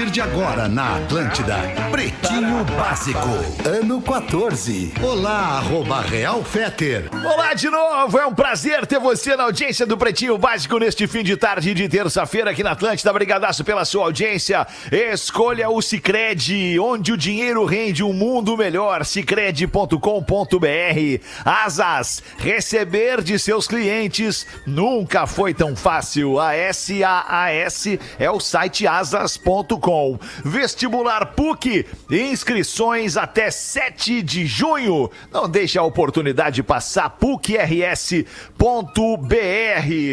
Partir de agora na Atlântida, Pretinho Básico, ano 14. Olá, arroba Real Feter. Olá de novo, é um prazer ter você na audiência do Pretinho Básico neste fim de tarde de terça-feira aqui na Atlântida. Brigadaço pela sua audiência. Escolha o Cicred, onde o dinheiro rende um mundo melhor. Cicred.com.br. Asas, receber de seus clientes nunca foi tão fácil. A SAAS é o site asas.com. Vestibular PUC, inscrições até 7 de junho. Não deixe a oportunidade passar. PUCRS.br.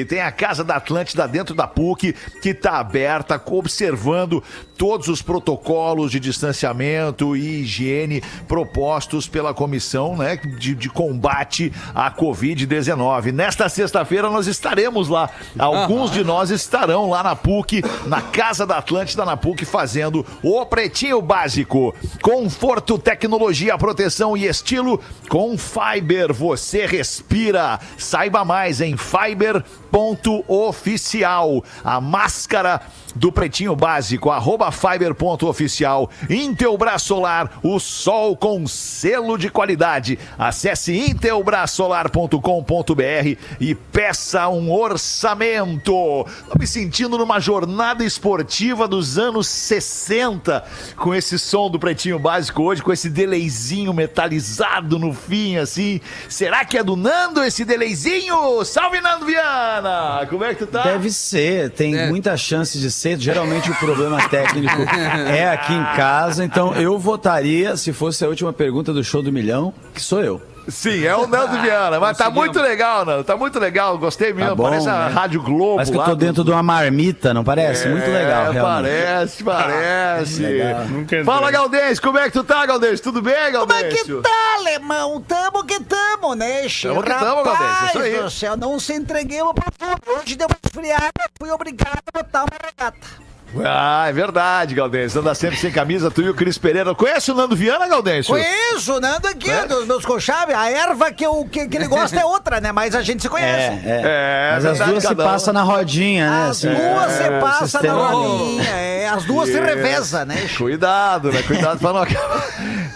Tem a Casa da Atlântida dentro da PUC que está aberta, observando todos os protocolos de distanciamento e higiene propostos pela comissão né, de, de combate à Covid-19. Nesta sexta-feira nós estaremos lá. Alguns de nós estarão lá na PUC, na Casa da Atlântida, na PUC, fazendo o Pretinho Básico. Conforto, tecnologia, proteção e estilo com Fiber. Você respira. Saiba mais em fiber.oficial. A máscara do Pretinho Básico, arroba fiber.oficial. Intelbras Solar, o sol com selo de qualidade. Acesse intelbrasolar.com.br e peça um orçamento. Tô me sentindo numa jornada esportiva dos anos 60 com esse som do Pretinho Básico hoje, com esse delayzinho metalizado no fim, assim. Será que é do Nando esse delayzinho? Salve, Nando Viana! Como é que tu tá? Deve ser, tem É. muita chance de ser. Geralmente o problema técnico é aqui em casa, então eu votaria, se fosse a última pergunta do show do milhão, que sou eu. Sim, é o Nando Viana, mas tá muito legal, Nando. Tá muito legal, gostei mesmo. Tá bom, Parece a né? Rádio Globo. Parece que eu tô do- dentro de uma marmita, não parece? Muito legal, É, realmente. Parece, parece. Legal. Fala, Galdêncio, como é que tu tá, Galdêncio? Tudo bem, Como é que tá, alemão? Tamo que tamo, né? Tamo que tamo, Rapaz Galdêncio, isso aí. do céu, não se entreguemos pra tudo. Hoje deu uma esfriada, fui obrigado a botar uma regata. Ah, é verdade, Galdêncio. Anda sempre sem camisa, tu e o Cris Pereira. Conhece o Nando Viana, Galdêncio? Conheço, Nando aqui, É? dos meus conchaves. A erva que, eu, que, que ele gosta é outra, né? Mas a gente se conhece. É, é. É, Mas as duas se um. passam na rodinha, né? As assim. duas se É, passam na rodinha, é, as duas se revezam, né? Cuidado, né? Cuidado pra não acabar.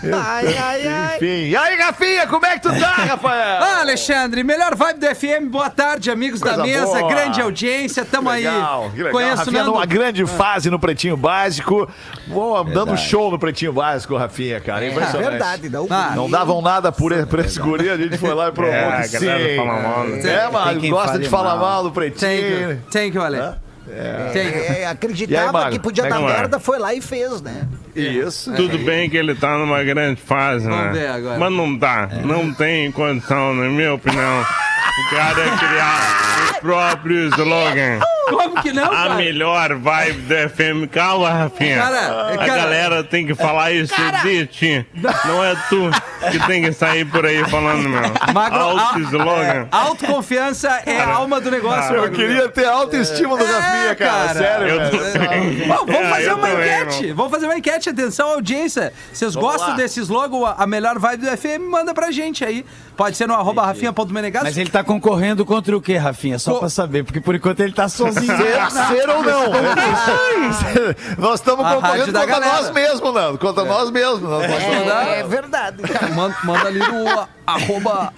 Ai, ai, ai. Enfim. E aí, Rafinha, como é que tu tá, Rafael? Ah, Alexandre, melhor vibe do FM. Boa tarde, amigos Coisa da mesa, boa. grande audiência. Tamo legal, aí. que legal. Conheço o Rafinha Nando. numa grande fase no Pretinho Básico. Boa, dando show no Pretinho Básico, Rafinha, cara. É Impressionante. verdade, não. Ah, Não davam nada por, por esse guri, a gente foi lá e provou É, que sim. fala mal, né? É, mano, gosta de falar mal, mal. do Thank Pretinho. you. Thank you, Ale. Thank you. É, E aí, acreditava Magro, que podia é dar é? merda, foi lá e fez, né? Isso. Tudo bem que ele tá numa grande fase, Vamos né? ver agora. Mas não dá. Não tem condição, na minha opinião. O cara é criar o próprio slogan. Como que não, A cara? melhor vibe do FM. Calma, Rafinha. Cara, a cara- galera tem que falar isso de ti. Não é tu que tem que sair por aí falando, meu. Magro, Alto a- slogan. Autoconfiança é a alma do negócio. Eu queria ter a autoestima do É, Rafinha, cara. cara. Sério, Eu velho. Bom, vamos É, fazer eu uma também, enquete. Vamos fazer uma enquete. Atenção, audiência. Vocês Vamos gostam lá. desse slogan, a- melhor vibe do FM? Manda pra gente aí. Pode ser no arroba rafinha.menegasso. Mas ele tá concorrendo contra o quê, Rafinha? Só Co- pra saber, porque por enquanto ele tá sozinho. Ser, ser ou não. Nós estamos A concorrendo da contra galera. nós mesmos, Nando. Contra nós mesmos. Nós nós somos- É, é verdade. Manda, manda ali no arroba,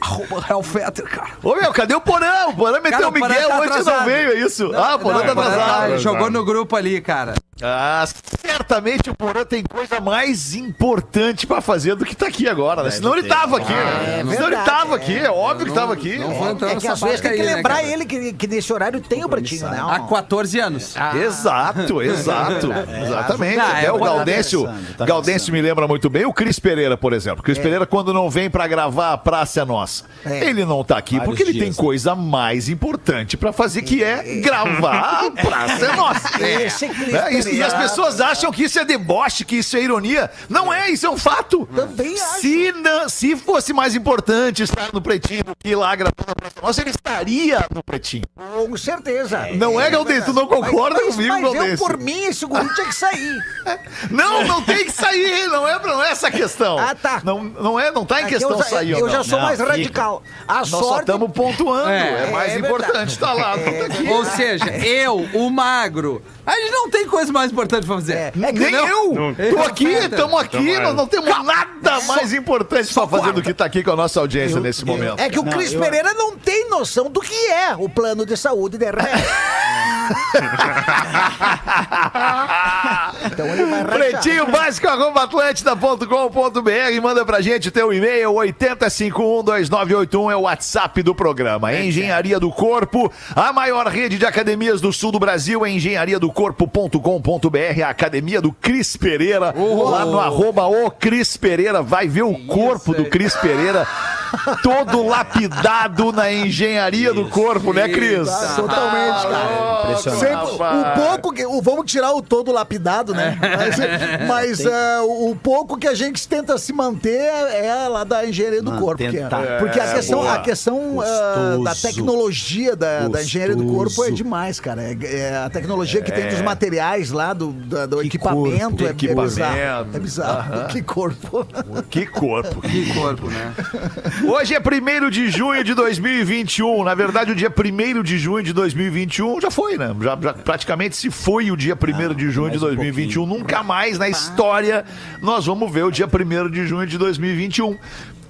arroba Hellfetter, cara. Ô, meu, cadê o Porã? O Porã meteu Cara, o Miguel tá hoje não veio, é isso? ah, o Porã Não, tá o Porã atrasado. Jogou no grupo ali, cara. Ah, certamente o Porã tem coisa mais importante pra fazer do que tá aqui agora, né? Senão ele tava aqui, né? Senão ele verdade, tava é. aqui, é óbvio que tava aqui. Não entrar É que às vezes tem que aí, né, lembrar cara? ele que, que nesse horário tem o pretinho, né? Há 14 anos. Exato, exato. Exatamente. Não, Até é o Gaudêncio, tá Gaudêncio me lembra muito bem o Cris Pereira, por exemplo. Cris Pereira, quando não vem pra gravar a Praça é Nossa, É. ele não tá aqui Vários porque ele dias, tem né? coisa mais importante pra fazer, que é gravar a Praça é Nossa. Esse Cris É, isso E as pessoas acham que isso é deboche, que isso é ironia. Não é, isso é um fato. Também acho. Se, não, se fosse mais importante estar no Pretinho do que ir lá gravando a Praça Nossa, ele estaria no Pretinho. Com certeza. Não é, Galdês? Tu não concorda mas, comigo, mas eu, por mim, esse guri tinha que sair. Não, não tem que sair, não é, não é essa a questão. Ah, tá. Não, não é, não tá em É que questão eu sair eu não. já sou Não, mais fica. radical. A Nós só sorte... estamos pontuando. É, É, mais é importante estar lá. não tá aqui. Ou seja, eu, o magro, a gente não tem coisa mais importante pra fazer. É, é que Nem Não. eu! Não. Tô aqui, estamos aqui, nós não temos nada mais importante pra fazer do que estar aqui com a nossa audiência nesse momento. É que o Cris eu- Pereira não tem noção do que é o plano de saúde de remédio. então ele vai. Pretinho básico, arroba atlântida.com.br. Manda pra gente o teu e-mail, 80512981 é o WhatsApp do programa. Engenharia do Corpo, a maior rede de academias do sul do Brasil, é engenhariadocorpo.com.br, a academia do Cris Pereira, lá no arroba o Cris Pereira. Vai ver o corpo do Cris Pereira. Todo lapidado na engenharia do corpo, né, Cris? Tá, Totalmente, cara. Impressionante. Sempre, o pouco que. O, vamos tirar o todo lapidado, né? Mas, mas, ah, o pouco que a gente tenta se manter é lá da engenharia do Não, corpo. que é- porque a É, questão, boa. a questão ah, da tecnologia da, da engenharia do corpo é demais, cara. É, é a tecnologia que tem dos materiais lá, do, da- do equipamento, corpo, é, é bizarro. equipamento. É bizarro. Que corpo. Que corpo. Que corpo, né? Hoje é 1 de junho de 2021. Na verdade, o dia 1 de junho de 2021 já foi, né? Já, já praticamente se foi o dia 1 de junho de mais um 2021. Nunca mais na história nós vamos ver o dia 1 de junho de 2021.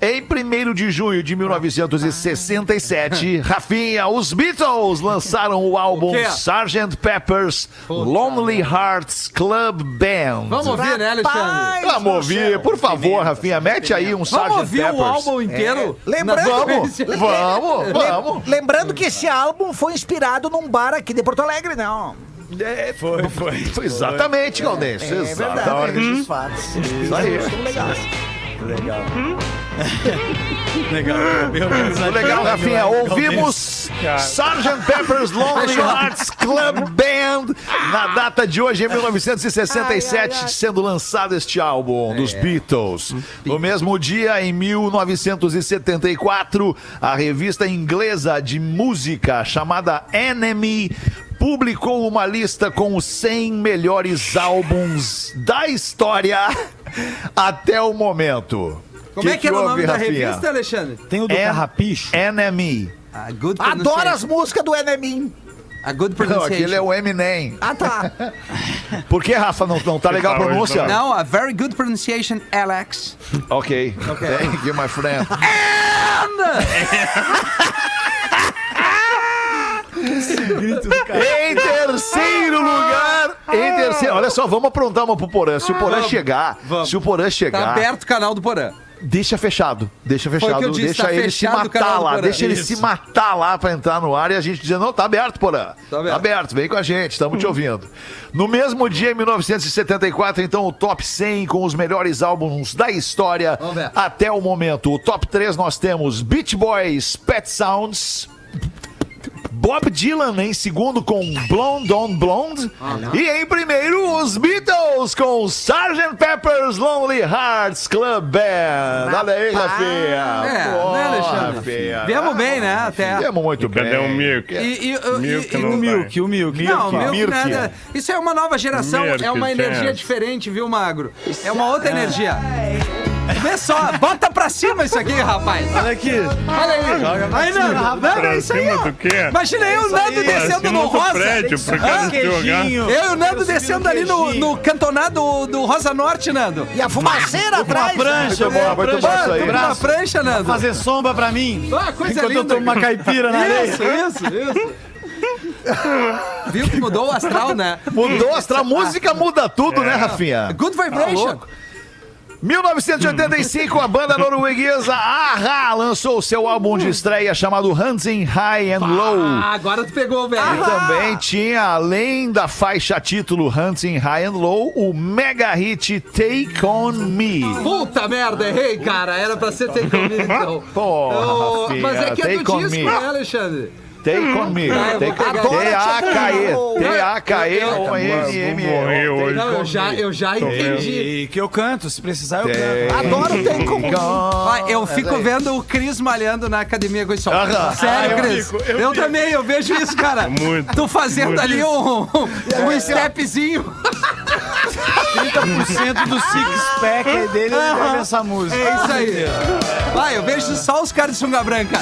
Em 1 de junho de 1967, Rafinha, os Beatles lançaram o álbum O? Sgt. Pepper's Lonely Hearts Club Band. Vamos ouvir, né, Alexandre? Vamos ouvir, por favor, Rafinha, mete aí um Sgt. Vamos ouvir Peppers. o álbum inteiro? É. Lembrando- Vamos, vamos, vamos. Lembrando que esse álbum foi inspirado num bar aqui de Porto Alegre, não. Foi, foi. Foi exatamente, Galdêncio. É exatamente. verdade. hora dos fatos. Isso aí. Legal. Legal. Legal. Meu legal, Rafinha. Ouvimos Sgt. Pepper's Lonely Hearts Club Band na data de hoje, em 1967, Ai, ai, ai. sendo lançado este álbum dos Beatles. No mesmo dia, em 1974, a revista inglesa de música chamada Enemy publicou uma lista com os 100 melhores álbuns da história até o momento. Como é que era o nome da Rafinha? revista, Alexandre? Tem o do En- Carrapicho? Enemy. A Good Adoro as músicas do Enemim. A Good Não, Pronunciation. aquele é o Eminem. Ah, tá. Por que, Rafa? Não, não tá legal a tá pronúncia? também. Não, a Very Good Pronunciation, Alex. Ok. Thank you, my friend. em terceiro lugar. Em terceiro. Olha só, vamos aprontar uma pro Porã. Se o Porã Vamos, chegar. vamos. Se o Porã Tá chegar. aberto o canal do Porã. Deixa fechado. Deixa o que fechado. disse, deixa tá ele se fechado o canal matar do lá. Porã. Deixa ele se matar lá pra entrar no ar e a gente dizer: não, tá aberto, Porã. Tá aberto. vem com a gente, estamos te ouvindo. No mesmo dia, em 1974, então, o top 100 com os melhores álbuns da história Vamos ver. até o momento. O top 3 nós temos Beach Boys, Pet Sounds. Bob Dylan em segundo com Blonde on Blonde. Ah, e em primeiro, os Beatles com Sgt. Pepper's Lonely Hearts Club Band. Olha aí, Rafinha. É, Pô, né, Alexandre? Rafinha. Viemos bem, né? Até. Viemos muito bem. Cadê o Milk? E, e, e- Milk e- não O Milk, o Milk. Não, Milk, Milk, nada. Isso é uma nova geração, Milk, é uma energia chance. diferente, viu, Magro? É uma outra energia. Vê só, bota pra cima isso aqui, rapaz. Olha aqui. Olha aí. Aí, Nando. Nando, é Pra isso aí, ó. do quê? Imagina eu, o Nando descendo Pra no Rosa. prédio, pra. Queijinho. Eu e o Nando Eu descendo ali no, no cantonado do Rosa Norte, Nando. E a fumaceira atrás. Uma prancha, Muito bom, uma muito prancha bom isso Ah, aí. uma prancha, Nando. Fazer sombra pra mim. Ah, coisa Enquanto eu linda. tomo uma caipira na areia. Isso, isso, isso. Viu que mudou o astral, né? Mudou a música muda tudo, né, Rafinha? Good vibration. 1985, a banda norueguesa Aha lançou seu álbum de estreia chamado Hunting High and Low. Ah, agora tu pegou, velho. E também tinha, além da faixa título Hunting High and Low, o mega hit Take On Me. Puta merda, errei, cara. Era pra ser Take On Me, então. Porra, Rafinha, Mas é que é do disco, né, Alexandre? Take on me. Ah, eu vou Take- T-A-K-E. Hoje. Não, eu já, eu já entendi. E que eu canto, se precisar eu Tem. canto. Adoro tem. Vai, eu fico vendo o Cris malhando na academia com isso. Sério, Ah, eu Cris. Eu, também, eu vejo isso, cara. Muito, Tu fazendo ali um, um stepzinho. 30% do six-pack dele ele deve essa música. É isso aí. Vai, eu vejo só os caras de sunga branca.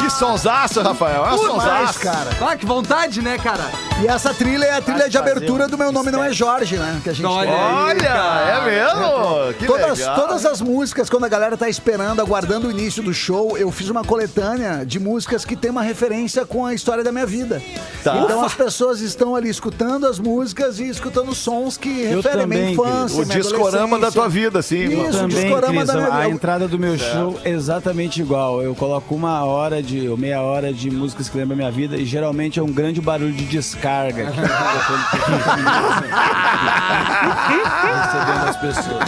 Que sonsaço, Rafael. É um sonsaço. cara. Ah, que vontade, né, cara? E essa trilha é a trilha de abertura do Meu Nome Não É Jorge, né? Que a gente Olha aí, Olha, é mesmo? Que Todas, legal. todas as músicas, quando a galera tá esperando, aguardando o início do show, eu fiz uma coletânea de músicas que tem uma referência com a história da minha vida. Tá. Então as pessoas estão ali escutando as músicas e escutando sons que Eu referem minha também, infância, O minha discorama da tua vida, assim. Isso, Também, discorama Cris, da minha a entrada do meu show é exatamente igual. Eu coloco uma hora de, ou meia hora de músicas que lembram a minha vida e geralmente é um grande barulho de descarga. Que eu tô recebendo as pessoas.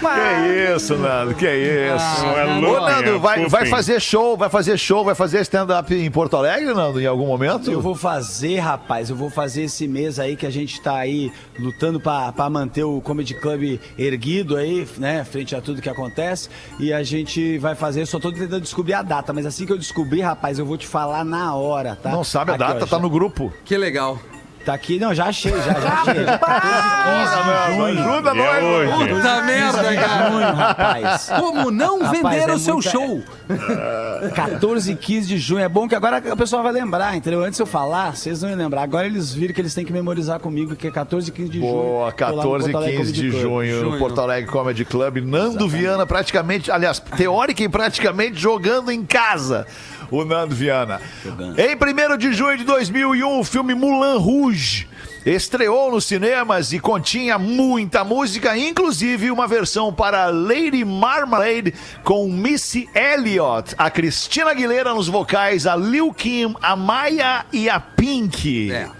Que isso, Nando, que isso. Não é. Ô, louco, Nando, é vai, vai fazer show, vai fazer show, vai fazer stand-up em Porto Alegre, Nando, em algum momento? Eu vou fazer, rapaz, eu vou fazer esse mês aí que a gente tá aí lutando pra pra manter o Comedy Club erguido aí, né, frente a tudo que acontece. E a gente vai fazer, eu só tô tentando descobrir a data, mas assim que eu descobrir, rapaz, eu vou te falar na hora, tá? Não sabe a Aqui, ó, data, tá já- no grupo. Que legal. Tá aqui, não, já achei, já, já achei. 14 e 15 de junho. Ajuda E é nós. hoje. Puta merda, cara. Junho, rapaz. Como não Rapaz, vender é o seu muita- show? 14 e 15 de junho. É bom que agora a pessoa vai lembrar, entendeu? Antes eu falar, vocês não iam lembrar. Agora eles viram que eles têm que memorizar comigo, que é 14 e 15 de junho. Boa, Tô lá no 14 e Porto Alegre 15 de junho, no. Porto Alegre Comedy Club. Nando Viana praticamente, aliás, teórica e praticamente jogando em casa. O Nando Viana. Em 1 de junho de 2001, o filme Mulan Rouge estreou nos cinemas e continha muita música, inclusive uma versão para Lady Marmalade com Missy Elliott, a Cristina Aguilera nos vocais, a Lil Kim, a Maya e a Pink. É.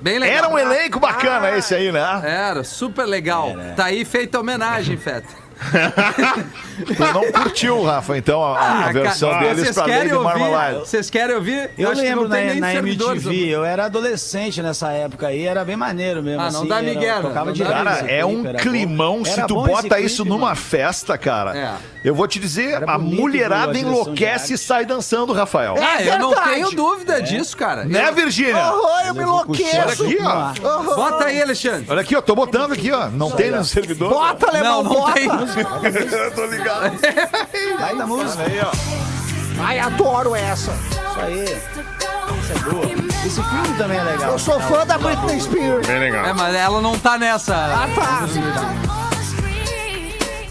Bem legal. Era um elenco bacana esse aí, né? Era, super legal. Tá aí feita homenagem, Feta. Tu não curtiu, Rafa, então, a, a Ah, versão cara, deles vocês pra querem Lady ouvir? Marmalade. Vocês querem ouvir? Eu que lembro tem na, na. MTV, eu era adolescente nessa época aí, era bem maneiro mesmo. Ah, não assim, dá migué, tocava migué. Cara, é clipe, um climão bom. se Era tu bota clipe, isso numa mano. festa, cara. É. Eu vou te dizer, Era a mulherada enlouquece e sai dançando, Rafael. Ah, eu não tenho dúvida disso, cara. Né, Virgínia? Oh, eu me Eu enlouqueço. Olha aqui, ó. Bota aí, Alexandre. Olha aqui, ó, tô botando aqui, ó. Não tem no servidor. Bota, alemão, bota. Eu tô ligado. Vai da música. Aí, ó. Ai, adoro essa. Isso aí. Isso é boa. Esse filme também é legal. Eu sou fã da Britney Spears. Bem É, legal. mas ela não tá nessa. Ah, tá.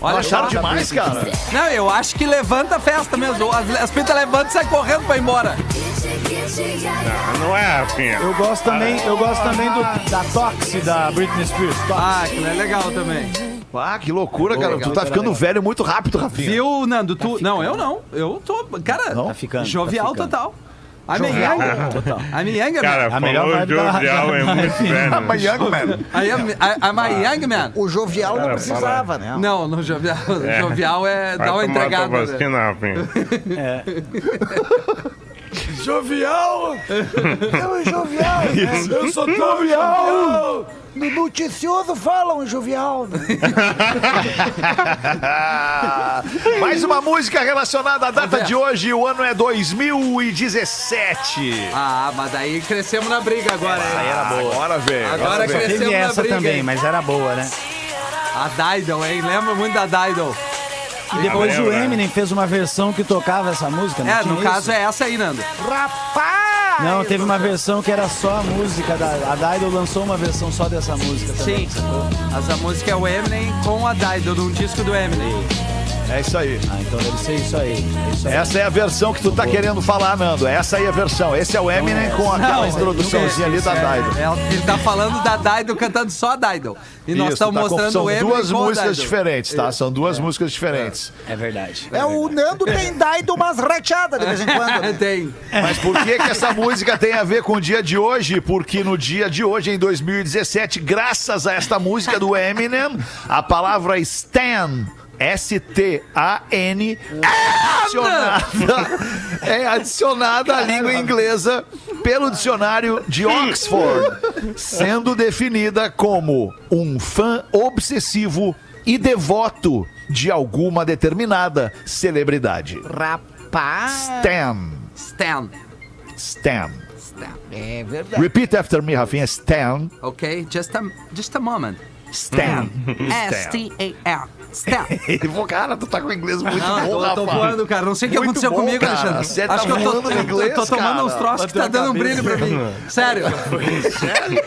Olha, Acharam demais, cara? Não, eu acho que levanta a festa mesmo. As, as pintas levantam e saem correndo pra ir embora. Não, não é, Rafinha. Eu gosto também, eu gosto também do, da Toxi da Britney Spears. Toxi. Ah, aquilo é legal também. Ah, que loucura, cara. legal, tu tá era ficando legal. velho muito rápido, Rafinha. Viu, Nando? Tu... Não, eu não. Eu tô. Cara, Não? Tá ficando, jovial tá ficando. total. I'm a young. Total. I'm a young Cara. A melhor falou vibe da- jovial é muito velho. I'm a young man. I am, I, I'm a young man. O jovial não Cara, precisava, né? Não, no jovial. Jovial é Vai dar uma tomar tua entregada. né? vacina, Rafinha. Jovial! Eu, jovial. Eu sou jovial! No noticioso falam jovial. Mais uma música relacionada à data de hoje. O ano é 2017. Ah, mas daí crescemos na briga agora, hein? era boa. Agora veio. Agora veio. crescemos na essa briga. também, hein? mas era boa, né? A Dido, hein? Lembra muito da Dido. E depois o lembro, né? Eminem fez uma versão que tocava essa música, não É, no isso? caso é essa aí, Nando. Rapaz! Não, teve uma versão que era só a música da... A Dido lançou uma versão só dessa música também. Sim. Essa música é o Eminem com a Dido, num disco do Eminem. É isso aí. Ah, então deve ser isso aí. É isso aí. Essa é a versão que tu tá querendo falar, Nando. Essa aí é a versão. Esse é o Eminem com aquela Não, introduçãozinha ali da Dido. É, ele tá falando da Dido cantando só a Dido. E nós estamos tá, mostrando São o Eminem duas com a músicas diferentes, tá? São duas músicas diferentes. É verdade. É, o Nando tem dado umas rateadas de vez em quando. né? Tem. Mas por que que essa música tem a ver com o dia de hoje? Porque no dia de hoje, em 2017, graças a esta música do Eminem, a palavra Stan S-T-A-N, é adicionada, é adicionada à língua inglesa pelo dicionário de Oxford, sendo definida como um fã obsessivo e devoto de alguma determinada celebridade. Rapaz. Stan. Stan. Stan. Stan. É verdade. Repeat after me, Rafinha. Stan. Ok, just a, just a moment. Stan. S-T-A-N. Stan. Pô, cara, tu tá com inglês muito Não, bom, tô, tô voando, cara. Não sei o que aconteceu bom, comigo, cara. Alexandre. Você tá Acho que eu tô, eu tô- inglês, tô tomando cara. uns troços que tá dando um brilho pra mim. Sério. Sério?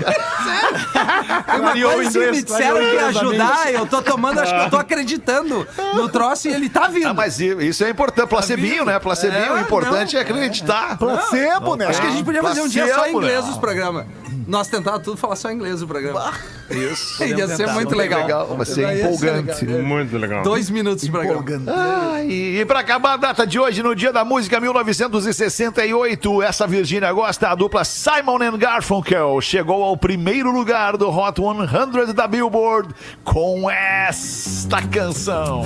Uma Clareou o coisa inglês, me disseram que ia ajudar, eu tô tomando, acho que eu tô acreditando no troço e ele tá vindo. Ah, mas isso é importante. Placebinho, né? Placebinho. É, o importante não. é acreditar. Placebo, né? Acho que a gente podia fazer um dia só em inglês né? os programas. Nós tentávamos tudo falar só inglês o programa. Isso. Ia ser muito legal. legal, vai ser empolgante. legal. Muito legal. Dois minutos de programa. Ah, e, e pra acabar a data de hoje, no dia da música 1968, essa Virgínia gosta, a dupla Simon and Garfunkel chegou ao primeiro lugar do Hot 100 da Billboard com esta canção.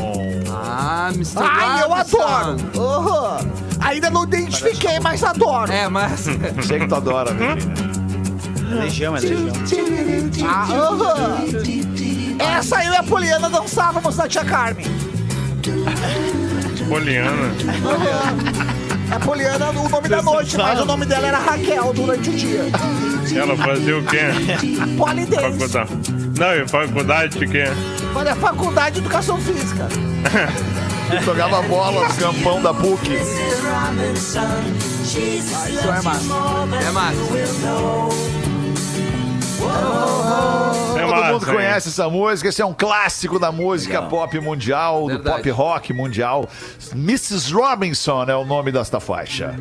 Ah, Mr. Ai, eu adoro. Aham. Ainda não identifiquei, mas adoro. É, mas... Sei que tu adora, Virgínia. Legião, é legião. Ah, aham. Essa eu e a Poliana dançávamos na Tia Carmen. Poliana. A Poliana, o nome da noite, mas o nome dela era Raquel durante o dia. Ela fazia o quê? Polidense. Faculdade. Não, e faculdade de quê? Olha, faculdade de educação física. Jogava bola no campão da PUC. Isso é massa. É massa. É Todo massa, mundo hein? conhece essa música, esse é um clássico da música pop mundial, do Verdade. pop rock mundial. Mrs. Robinson é o nome desta faixa.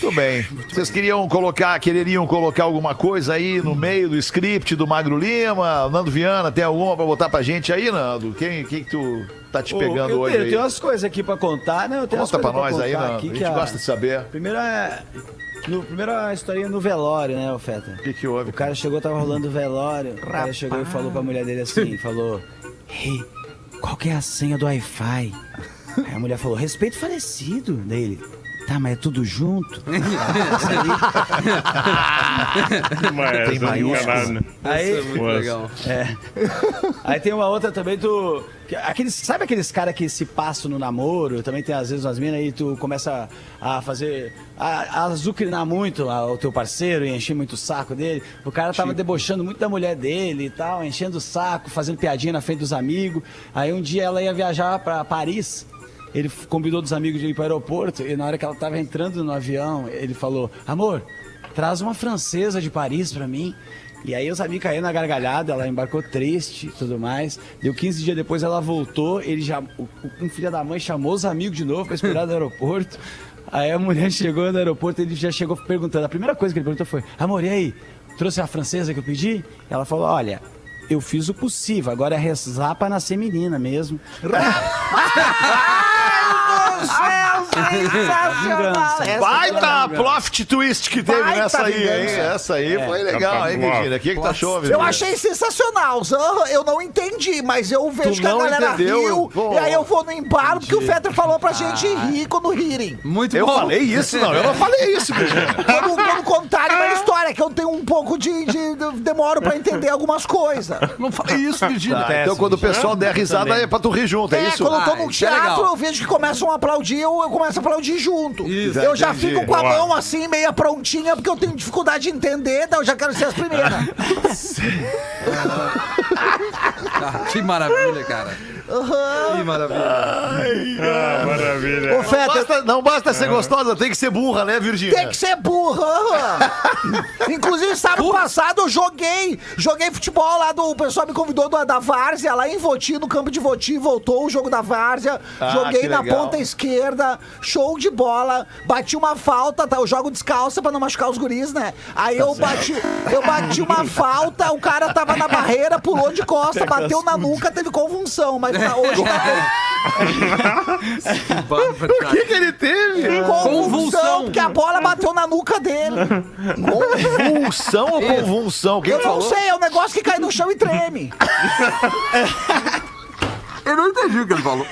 Tudo bem. Vocês queriam colocar, quereriam colocar alguma coisa aí no meio do script do Magro Lima? Nando Viana, tem alguma pra botar pra gente aí, Nando? Quem, quem que tu tá te pegando eu hoje tenho, eu aí? tenho umas coisas aqui pra contar. Não, eu tenho Conta umas pra coisas nós aí, contar Nando. aqui A que gente gosta de saber. Primeiro é. No, primeiro a historinha no velório, né, Feta? O que que houve? O cara chegou, tava rolando o velório. O cara chegou e falou pra mulher dele assim: falou, Ei, qual que é a senha do Wi-Fi? Aí a mulher falou: respeito falecido dele. Tá, mas é tudo junto? Mas Tem essa maiúsculo. Aí, Muito Nossa. legal. Aí tem uma outra também, tu. que- Aqueles, sabe aqueles caras que se passam no namoro? Também tem às vezes umas minas aí tu começa a fazer. a, a azucrinar muito a- o teu parceiro e encher muito o saco dele. O cara tava debochando muito da mulher dele e tal, enchendo o saco, fazendo piadinha na frente dos amigos. Aí um dia ela ia viajar pra Paris. Ele convidou dos amigos de ir para o aeroporto e na hora que ela tava entrando no avião, ele falou: Amor, traz uma francesa de Paris pra mim. E aí os amigos caíram na gargalhada, ela embarcou triste e tudo mais. Deu 15 dias depois, ela voltou, ele já. o- Um filho da mãe chamou os amigos de novo pra esperar no aeroporto. Aí a mulher chegou no aeroporto, ele já chegou perguntando. A primeira coisa que ele perguntou foi: Amor, e aí? Trouxe a francesa que eu pedi? Ela falou: Olha. Eu fiz o possível, agora é rezar pra nascer menina mesmo. I. Vingança. Baita plot twist que teve Baita nessa aí, hein? Essa aí foi legal, hein, Virgínia? O que, que tu achou, Virgínia? Eu achei sensacional. Zan, Eu não entendi, mas eu vejo Tu que a galera entendeu? riu. E aí eu vou no embalo porque o Fetter falou pra gente rir quando rirem. Muito Eu bom. falei isso? Não, eu não falei isso, Virgínia. Quando, quando contarem uma história, que eu tenho um pouco de, de- de- demoro pra entender algumas coisas. Não falei isso, Virgínia. Tá, então quando o pessoal der risada é pra tu rir junto, é, É, isso? quando eu tô Ah, no é teatro, eu vejo que começam a aplaudir, eu, eu começo a aplaudir junto. Isso, eu já entendi. fico com a Boa. mão assim, meia prontinha, porque eu tenho dificuldade de entender, então eu já quero ser as primeiras. Ah, que maravilha, cara. Que maravilha. Ah, maravilha. Ô, Não Fetter, basta, não basta ser gostosa, tem que ser burra, né, Virgínia? Tem que ser burra. aham. Inclusive, sábado passado eu joguei. Joguei futebol lá do. O pessoal me convidou do, da Várzea, lá em Voti, no campo de Voti. Voltou o jogo da Várzea. Ah, joguei na legal. ponta esquerda. Show de bola. Bati uma falta, tá? Eu jogo descalça pra não machucar os guris, né? Aí Tá eu bati, eu bati uma falta, o cara tava na barreira, pulou de costa, bateu na nuca, teve convulsão. Mas tá- hoje tá O que, que ele teve? convulsão, Convulsão. porque a bola bateu na nuca dele. Convulsão ou convulsão? Quem Eu não falou? sei, é um negócio que cai no chão e treme. Eu não entendi o que ele falou.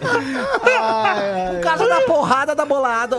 Por causa da porrada da bolada.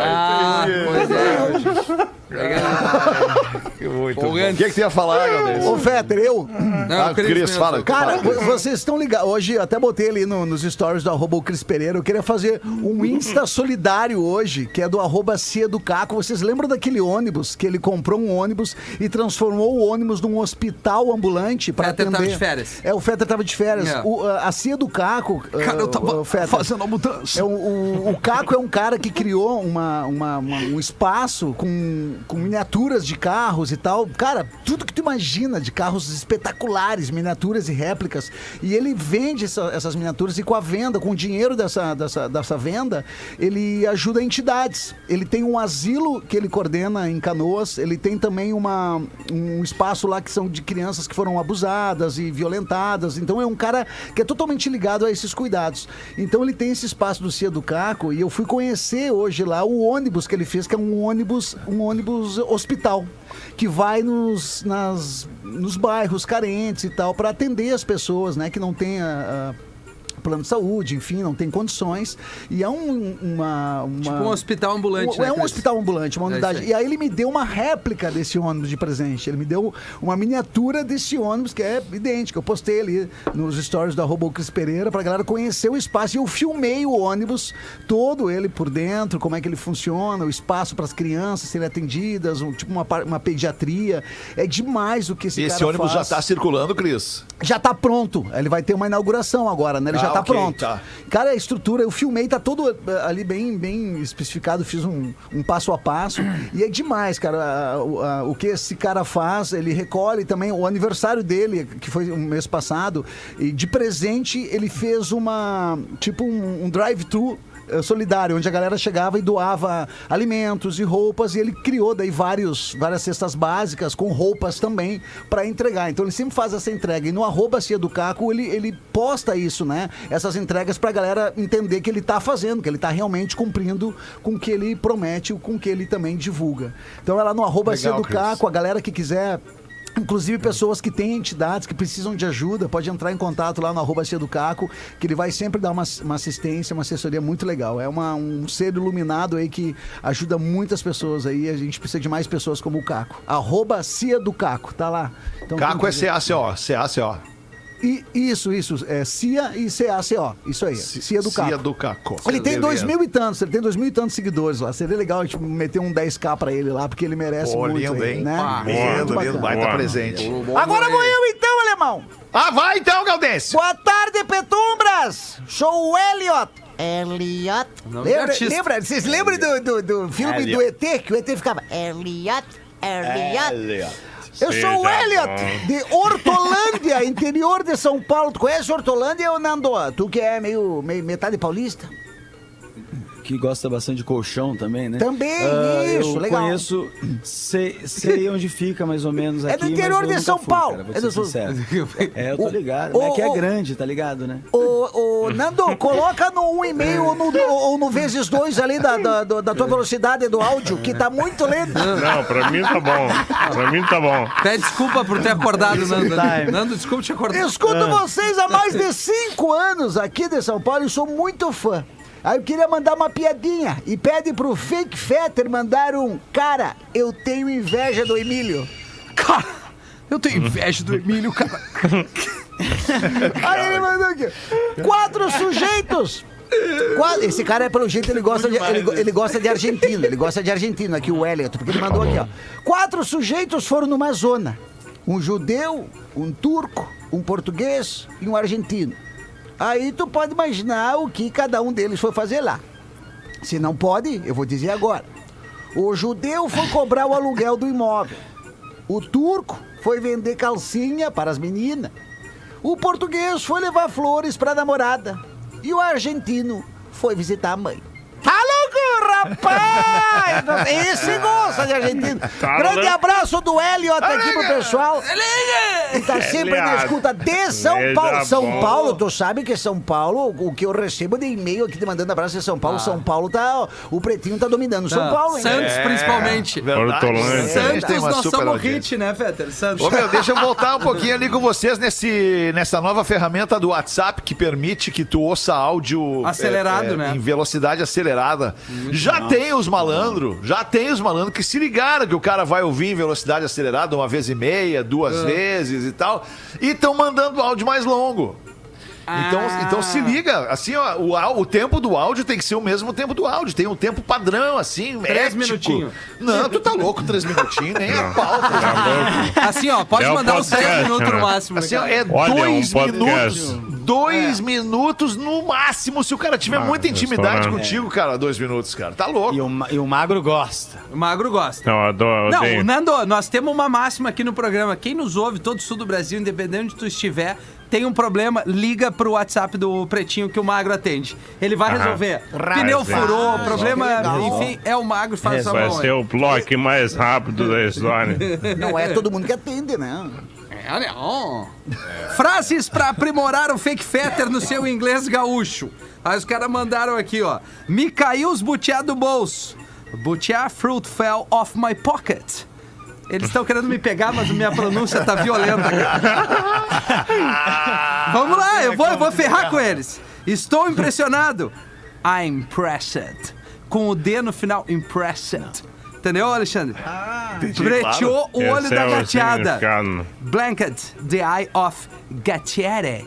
Ah, pois é. Muito bom. O que, é que você ia falar, Galdês? Ô, Fetter, eu. Não, Ah, Cris, mesmo. fala. Cara, vocês estão ligados. Hoje eu até botei ali no- nos stories do arroba o Cris Pereira. Eu queria fazer um Insta solidário hoje, que é do arroba Cia do Caco. Vocês lembram daquele ônibus que ele comprou um ônibus e transformou o ônibus num hospital ambulante para atender? tava de férias. É, o Fetter tava de férias. É. O, a, Cia do Caco. Cara, eu ah, tava o Fetter, fazendo a mudança. é, o, o, o Caco é um cara que criou uma, uma- uma- um espaço com, com miniaturas de carros e tal. Cara, tudo que tu imagina de carros espetaculares, miniaturas e réplicas. E ele vende essa- essas miniaturas e com a venda, com o dinheiro dessa, dessa, dessa venda, ele ajuda entidades. Ele tem um asilo que ele coordena em Canoas. Ele tem também uma, um espaço lá que são de crianças que foram abusadas e violentadas. Então é um cara que é totalmente ligado a esses cuidados. Então ele tem esse espaço do Cia do Caco e eu fui conhecer hoje lá o ônibus que ele fez, que é um ônibus, um ônibus hospital, que vai nos, nas, nos bairros carentes e tal, para atender as pessoas, né, que não tem a- a plano de saúde, enfim, não tem condições. E é um, uma, uma- Tipo um hospital ambulante, Um- né, É um Cris? hospital ambulante, uma É unidade. aí. e aí ele me deu uma réplica desse ônibus de presente. Ele me deu uma miniatura desse ônibus que é idêntica. Eu postei ali nos stories da Robo Cris Pereira pra galera conhecer o espaço. E eu filmei o ônibus todo ele por dentro, como é que ele funciona, o espaço para as crianças serem atendidas, um, tipo uma, uma pediatria. É demais o que esse, Esse cara ônibus já faz. tá circulando, Cris? Já tá pronto. Ele vai ter uma inauguração agora, né? Ele Ah, já tá ok, pronto. tá. Cara, a estrutura, eu filmei, tá todo eh, ali bem, bem especificado, fiz um, um passo a passo. e é demais, cara. a- o- a- o que esse cara faz, ele recolhe também o aniversário dele, que foi um mês passado, e de presente ele fez uma. tipo um, um drive-thru solidário, onde a galera chegava e doava alimentos e roupas, e ele criou daí vários, várias cestas básicas com roupas também para entregar. Então ele sempre faz essa entrega. E no arroba ele, ele posta isso, né? Essas entregas pra galera entender que ele tá fazendo, que ele tá realmente cumprindo com o que ele promete, com o que ele também divulga. Então é lá no arroba Legal, a galera que quiser Inclusive pessoas que têm entidades que precisam de ajuda, pode entrar em contato lá no arroba do Caco, que ele vai sempre dar uma, uma assistência, uma assessoria muito legal. É uma- um ser iluminado aí que ajuda muitas pessoas aí. A gente precisa de mais pessoas como o Caco. Arroba Cia do Caco, tá lá. Então, Caco é CACO, CACO. E, isso, isso. É CIA e CACO. Isso aí. Cia do Caco. Cia do Caco. Ele tem dois mil e tantos, ele tem dois mil e tantos seguidores lá. Seria legal tipo, meter um 10k pra ele lá, porque ele merece Pô, muito. lindo, aí, hein? Né? Ah, Lindo, lindo, baita Boa. presente. Agora vou eu então, alemão. Ah, vai então, Galdêncio. Boa tarde, Petumbras. Sou o Elliot. Elliot. Lembra, lembra? Vocês lembram do, do, do filme do ET? Que o ET ficava... Elliot, Elliot. Eu sou o Elliot, de Hortolândia, interior de São Paulo. Tu conhece Hortolândia, ô Nando? Tu que é meio, meio metade paulista? Que gosta bastante de colchão também, né? Também, isso, eu legal. conheço, sei, sei onde fica mais ou menos É aqui. do interior de São fui, Paulo. Cara, É do Sul. É, eu tô O- ligado. o- é que é o- grande, tá ligado, né? Ô, ô, Nando, coloca no 1,5 ou no, ou no vezes 2 ali da, da, da- tua velocidade do áudio, que tá muito lento. Não, pra mim tá bom. Pra mim tá bom. Pede desculpa por ter acordado, Nando. time. Nando, desculpa te acordar. Escuto vocês há mais de 5 anos aqui de São Paulo e sou muito fã. Aí eu queria mandar uma piadinha e pede pro Fake Fetter mandar um Cara, eu tenho inveja do Emílio. Cara, eu tenho inveja do Emílio, cara. Aí ele mandou aqui. Quatro sujeitos. Esse cara, pelo jeito, ele gosta, de, ele, ele gosta de argentino. Ele gosta de argentino, aqui o Elliot, porque ele mandou aqui, ó. Quatro sujeitos foram numa zona. Um judeu, um turco, um português e um argentino. Aí tu pode imaginar o que cada um deles foi fazer lá. Se não pode, eu vou dizer agora. O judeu foi cobrar o aluguel do imóvel. O turco foi vender calcinha para as meninas. O português foi levar flores para a namorada. E o argentino foi visitar a mãe. Tá louco, Rapaz! Esse gosta de argentino. Tá Grande abraço do Elliot aqui pro pessoal. Que tá sempre na escuta de São Paulo. São. Paulo, tu sabe que São Paulo, o que eu recebo de e-mail aqui te mandando abraço de São Paulo, São Paulo tá. O pretinho tá dominando São Paulo, hein? Santos, principalmente. Hortolândia. Santos, nós somos hit, né, Fetter? Santos. Ô, meu, deixa eu voltar um pouquinho ali com vocês nesse, nessa nova ferramenta do WhatsApp que permite que tu ouça áudio Acelerado, né? em velocidade acelerada. já tem os malandros, já tem os malandros que se ligaram que o cara vai ouvir em velocidade acelerada uma vez e meia, duas Ah. vezes e tal, e estão mandando áudio mais longo. Então, Ah. então se liga, assim, ó, o, o tempo do áudio tem que ser o mesmo tempo do áudio, tem um tempo padrão, assim, Três minutinhos. Não, tu tá louco, três minutinhos, nem a pauta. Tá. Assim, ó, pode É mandar uns três minutos no né? máximo. Assim, ó, é Olha, dois um minutos. Dois minutos no máximo. Se o cara tiver Ah, muita intimidade contigo, cara, dois minutos, cara. Tá louco. E o, e o magro gosta. O Magro gosta. Não, eu adoro, eu Não. Nando, nós temos uma máxima aqui no programa. Quem nos ouve, todo o sul do Brasil, independente de tu estiver, tem um problema, liga pro WhatsApp do Pretinho que o Magro atende. Ele vai Aham. resolver. Pneu furou, Ah, problema, enfim, é o Magro faz essa Vai mão. ser o bloco mais rápido da história. Não é todo mundo que atende, né? É, não. Frases pra aprimorar o fake fetter no seu inglês gaúcho. Aí os caras mandaram aqui, ó. Me caiu os butiá do bolso. Butiá fruit fell off my pocket. Eles estão querendo me pegar, mas a minha pronúncia tá violenta. Vamos lá, eu vou, eu vou ferrar com eles. Estou impressionado. I'm impressed. Com o D no final, impressed. Entendeu, Alexandre? Breteou o olho Esse da é gateada. Blanket, the eye of Gatiere.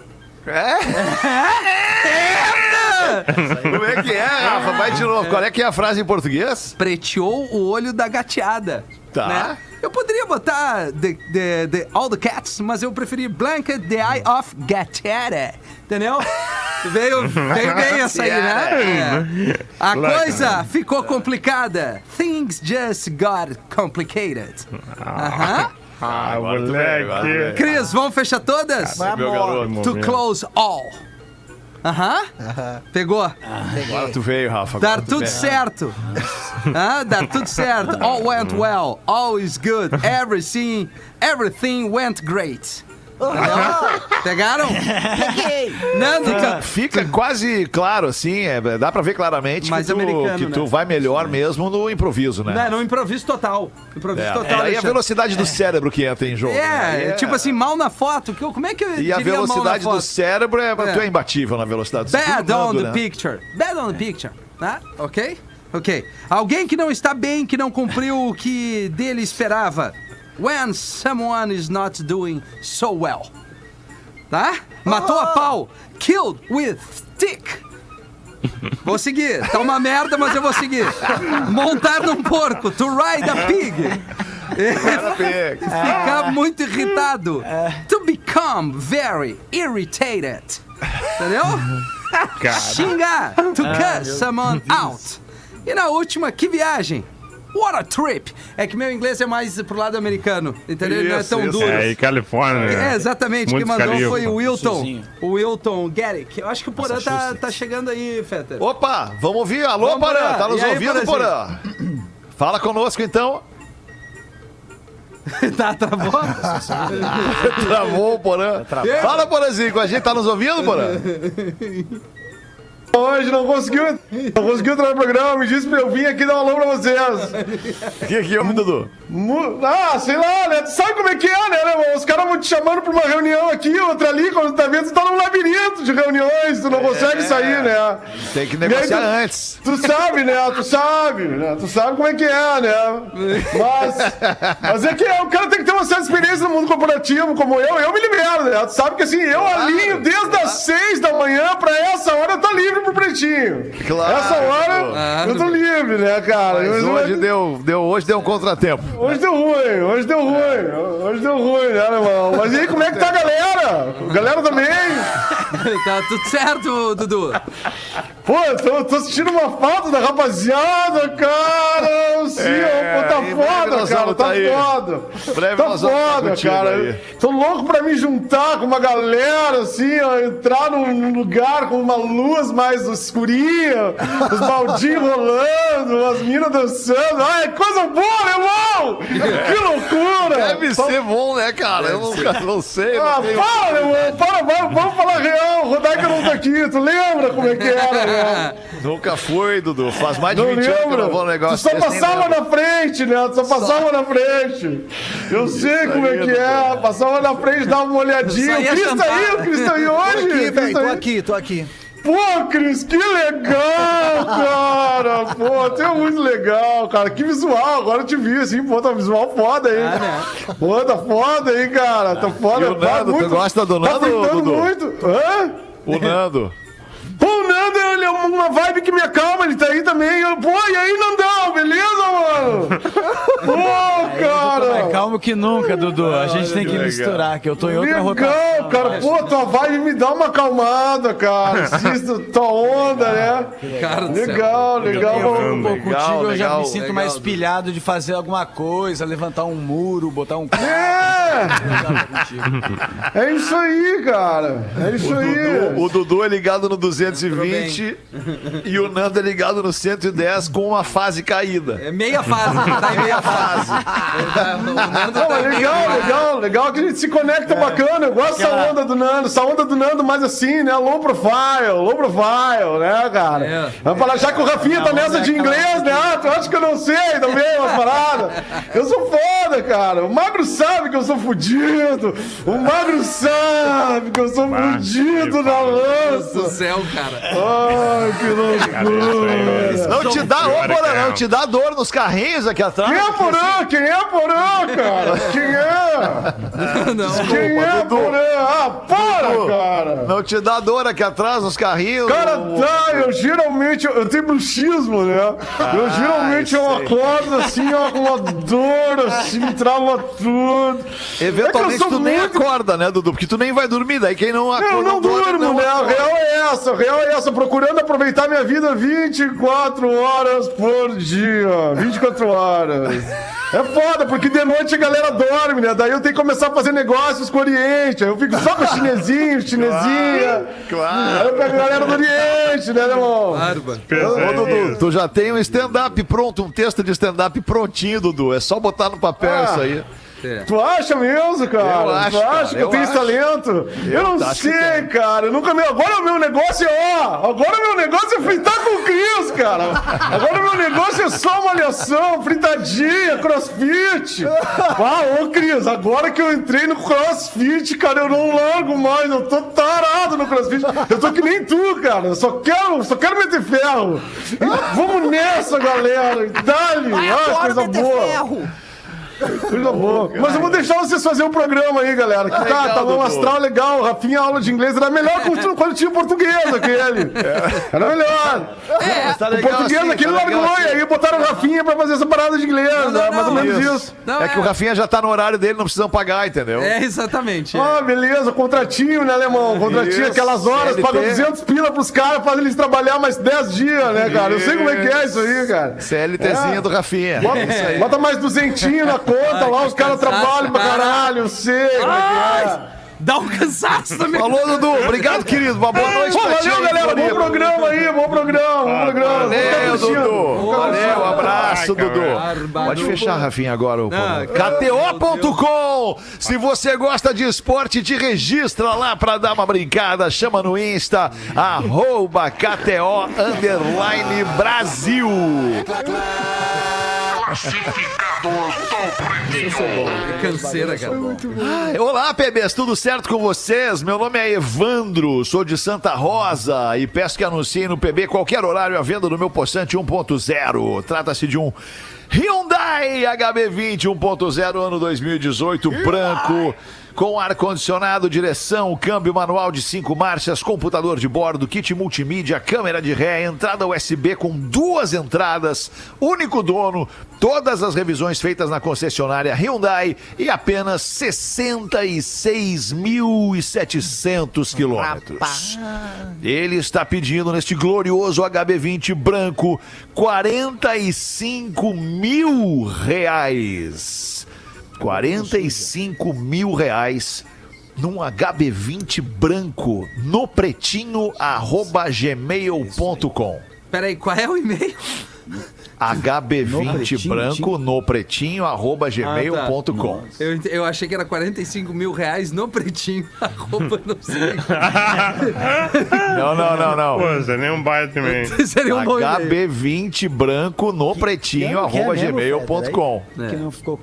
Como é que é, Rafa? Vai de novo. Qual é que é a frase em português? Preteou o olho da gateada. Tá. né? Eu poderia botar the, the, the, all the cats, mas eu preferi Blanket, the eye of Gatiere. Entendeu? Veio, veio bem essa aí, né? É. A coisa ficou complicada. Things just got complicated. Aham. Ah, Agora tu vem, agora tu moleque. Cris, vamos fechar todas? Garoto. To close all. Aham. Pegou. Agora tu veio, Rafa. Agora Dar tu tudo veio. certo. Ah, dar tudo certo. All went well. All is good. Everything, everything went great. Pegaram? Nando, ca- Fica quase claro, assim, é, dá pra ver claramente Mais que, tu, que tu né? vai melhor mesmo no improviso, né? Não, no improviso total. Improviso É. total. É, aí a velocidade do cérebro que entra em jogo. né? É, Aí tipo assim, mal na foto. que Como é que eu E a diria mal na velocidade do cérebro é, É. tu é imbatível na velocidade. do Bad tudo on the né? picture. Bad on the picture. Tá? Ok? Ok. Alguém que não está bem, que não cumpriu o que dele esperava. When someone is not doing so well. Tá? Matou a pau. Killed with stick. Vou seguir. Tá uma merda, mas eu vou seguir. Montar num porco. To ride a pig. Ficar muito irritado. To become very irritated. Entendeu? Cara, Xingar. To cuss someone out. E na última, que viagem. What a trip. É que meu inglês é mais pro lado americano. Entendeu? Ele não é Isso, tão isso. duro. é, e Califórnia. É, exatamente. Muito Quem mandou califa. foi o Wilton. Sozinho. O Wilton Garrick. Eu acho que o Porã tá, tá chegando aí, Fetter. Opa, vamos ouvir. Alô, Vamos, Porã, tá nos E aí, ouvindo, Porã? Fala conosco, então. tá, travou? Travou o Porã. Fala, Porãzinho, com a gente. Tá nos ouvindo, Porã? Hoje não conseguiu, não conseguiu entrar no programa, me disse pra eu vir aqui dar um alô pra vocês. O que que houve, Dudu? Mu- Ah, sei lá, né? Tu sabe como é que é, né, irmão? Os caras vão te chamando pra uma reunião aqui, outra ali, quando tu tá vendo, tu tá num labirinto de reuniões, tu não consegue sair, né? Tem que negociar tu- antes. Tu sabe, né? Tu sabe, né? Tu sabe como é que é, né? Mas, mas é que o cara tem que ter uma certa experiência no mundo corporativo, como eu. Eu me libero, né? Tu sabe que assim, eu alinho desde as seis da manhã pra essa hora eu tô livre pro pretinho. Claro. Essa hora eu tô livre, né, cara? Mas Eu- hoje deu, deu, hoje deu um contratempo. Hoje deu ruim, hoje deu ruim, hoje deu ruim, né, irmão? Mas e aí, como é que tá a galera? A galera também? tá tudo certo, Dudu. Pô, tô, tô sentindo uma falta da rapaziada, cara. Sim, É, pô, tá foda, cara, tá tá aí. foda. Breve tá tá foda, cara. aí. Tô louco pra me juntar com uma galera, assim, ó, entrar num, lugar com uma luz mais escurinha, os baldinhos rolando, as minas dançando. Ai, coisa boa, meu irmão! Que loucura! Deve Só- ser bom, né, cara? Eu nunca não sei. não Ah, tenho- para, meu irmão, para, vamos, vamos falar real. Rodaica não tá aqui, tu lembra como é que era, né? Nunca foi, Dudu. Faz mais de Não 20 anos que eu não vou no Tu negócio só desse, nem passava na frente, né? Só passava na frente. Eu sei como é que é. Passava na frente, dava uma olhadinha. Só O Cris tá aí, o Cris tá aí Tô hoje. aqui, velho, tá tô aqui, tô aqui. Pô, Cris, que legal, cara. Pô, tu é muito legal, cara. Que visual. Agora eu te vi, assim. Pô, tá um visual foda aí. Pô, tá foda aí, cara. Tá foda. E o tá tu gosta do Tá Nando, pintando Dudu? muito. Hã? O Nando. Pô, o Nando, ele é uma vibe que me acalma, ele tá aí também. Eu, Pô, e aí, Nandão, beleza, mano? Pô, cara. Mais calmo que nunca, Dudu. A gente tem que legal. misturar, que eu tô em outra rotação. Legal, cara. Pô, tua vibe me dá uma acalmada, cara. Assista tua onda, né? Cara do céu. Legal, legal. Eu, pô, Legal, contigo eu já legal, me sinto legal, mais Dudu. pilhado de fazer alguma coisa, levantar um muro, botar um É! É isso aí, cara. É isso aí. O Dudu é ligado no 220 e o Nando é ligado no 110 com uma fase caída. É meia fase, tá em meia fase. Não, tá meia legal, fase. legal, legal que a gente se conecta bacana. Eu gosto dessa onda do Nando, essa onda do Nando mais assim, né? Low profile, low profile, né, cara? É. Vamos falar, já que o Rafinha tá nessa de inglês, né? Ah, tu acha que eu não sei também umas paradas? Eu sou foda, cara. O Magro sabe que eu sou fudido. O Magro sabe que eu sou fudido na Do lança. céu, cara. Ai, que loucura. Não te dá, ô, Porã, não te dá dor nos carrinhos aqui atrás? Quem é Porã? Quem é Porã, cara? Quem é? Não. Quem é Dudu. Porã? Ah, para, cara. Não te dá dor aqui atrás nos carrinhos? Cara, tá, eu geralmente, eu tenho bruxismo, né? eu geralmente eu acordo assim, ó, com uma dor, assim, trava tudo. Eventualmente É tu nem acorda, né, Dudu? Porque tu nem vai dormir, daí quem não acorda. Eu não dorme, durmo, não né? A real é essa, a real é essa, procurando aproveitar minha vida 24 horas por dia. 24 horas. É foda, porque de noite a galera dorme, né? Daí eu tenho que começar a fazer negócios com o Oriente. Aí eu fico só com chinesinho, chinesinha. Claro. Aí eu pego a galera do Oriente, né, irmão? Barba. Ô, Dudu, tu já tem um stand-up pronto, um texto de stand-up prontinho, Dudu. É só botar no papel Ah. isso aí. É. Tu acha mesmo, cara? Eu acho, tu acha cara, que eu, eu tenho esse acho. talento? Eu, Eu não sei, cara. Eu nunca me... Agora o meu negócio é, ó. Agora o meu negócio é fritar com o Cris, cara. Agora o meu negócio é só malhação, fritadinha, crossfit. Ah, ô Cris, agora que eu entrei no crossfit, cara, eu não largo mais. Eu tô tarado no crossfit. Eu tô que nem tu, cara. Eu só quero, só quero meter ferro. Vamos nessa, galera. Dali. Ah, coisa boa. Coisa boa. Mas eu vou deixar vocês fazerem um programa aí, galera. Que tá, legal, tá um astral legal. Rafinha, aula de inglês. Era melhor quando, quando tinha português aquele. Era melhor. Tá O legal português assim, aquele tá largou e assim. aí botaram o Rafinha pra fazer essa parada de inglês. Não, né? não, Mais ou não, menos Isso. isso. Não, é que o Rafinha já tá no horário dele, não precisam pagar, entendeu? É, exatamente. é. Ah, beleza, contratinho, né, alemão? Contratinho, Isso, aquelas horas, paga 200 pila pros caras, faz eles trabalhar mais 10 dias, né, cara? Eu sei como é que é isso aí, cara. CLTzinha É. do Rafinha. Bota, bota mais duzentinho na conta lá, os caras trabalham pra cara. caralho, eu sei é é. Dá um cansaço também. Falou, Dudu. Obrigado, querido. Uma boa noite Pô, valeu, galera, bom programa aí, bom programa, bom programa. Valeu, Dudu. Valeu, um abraço. Dudu. Pode fechar, Rafinha, agora. o KTO.com. Se você gosta de esporte, te registra lá pra dar uma brincada. Chama no Insta, arroba KTO Underline Brasil. Canseira, cara. Ai, Olá, PBs, tudo certo com vocês? Meu nome é Evandro, sou de Santa Rosa e peço que anunciem no PB qualquer horário a venda do meu possante 1.0. Trata-se de um Hyundai HB20 1.0 ano 2018 branco. Com ar-condicionado, direção, câmbio manual de cinco marchas, computador de bordo, kit multimídia, câmera de ré, entrada USB com duas entradas, único dono, todas as revisões feitas na concessionária Hyundai e apenas 66.700 quilômetros. Ele está pedindo neste glorioso HB20 branco 45 mil reais. 45 mil reais num HB20 branco no pretinho arroba gmail.com. Peraí, qual é o e-mail? HB20 pretinho, branco no pretinho arroba gmail.com. Eu, ent- eu achei que era 45 mil reais no pretinho. Arroba, não sei. Não, não, não, não. Pô, você nem um baita também. Seria um bom e-mail. HB20 branco no pretinho Que ano arroba que é gmail.com. Fred? Que não ficou.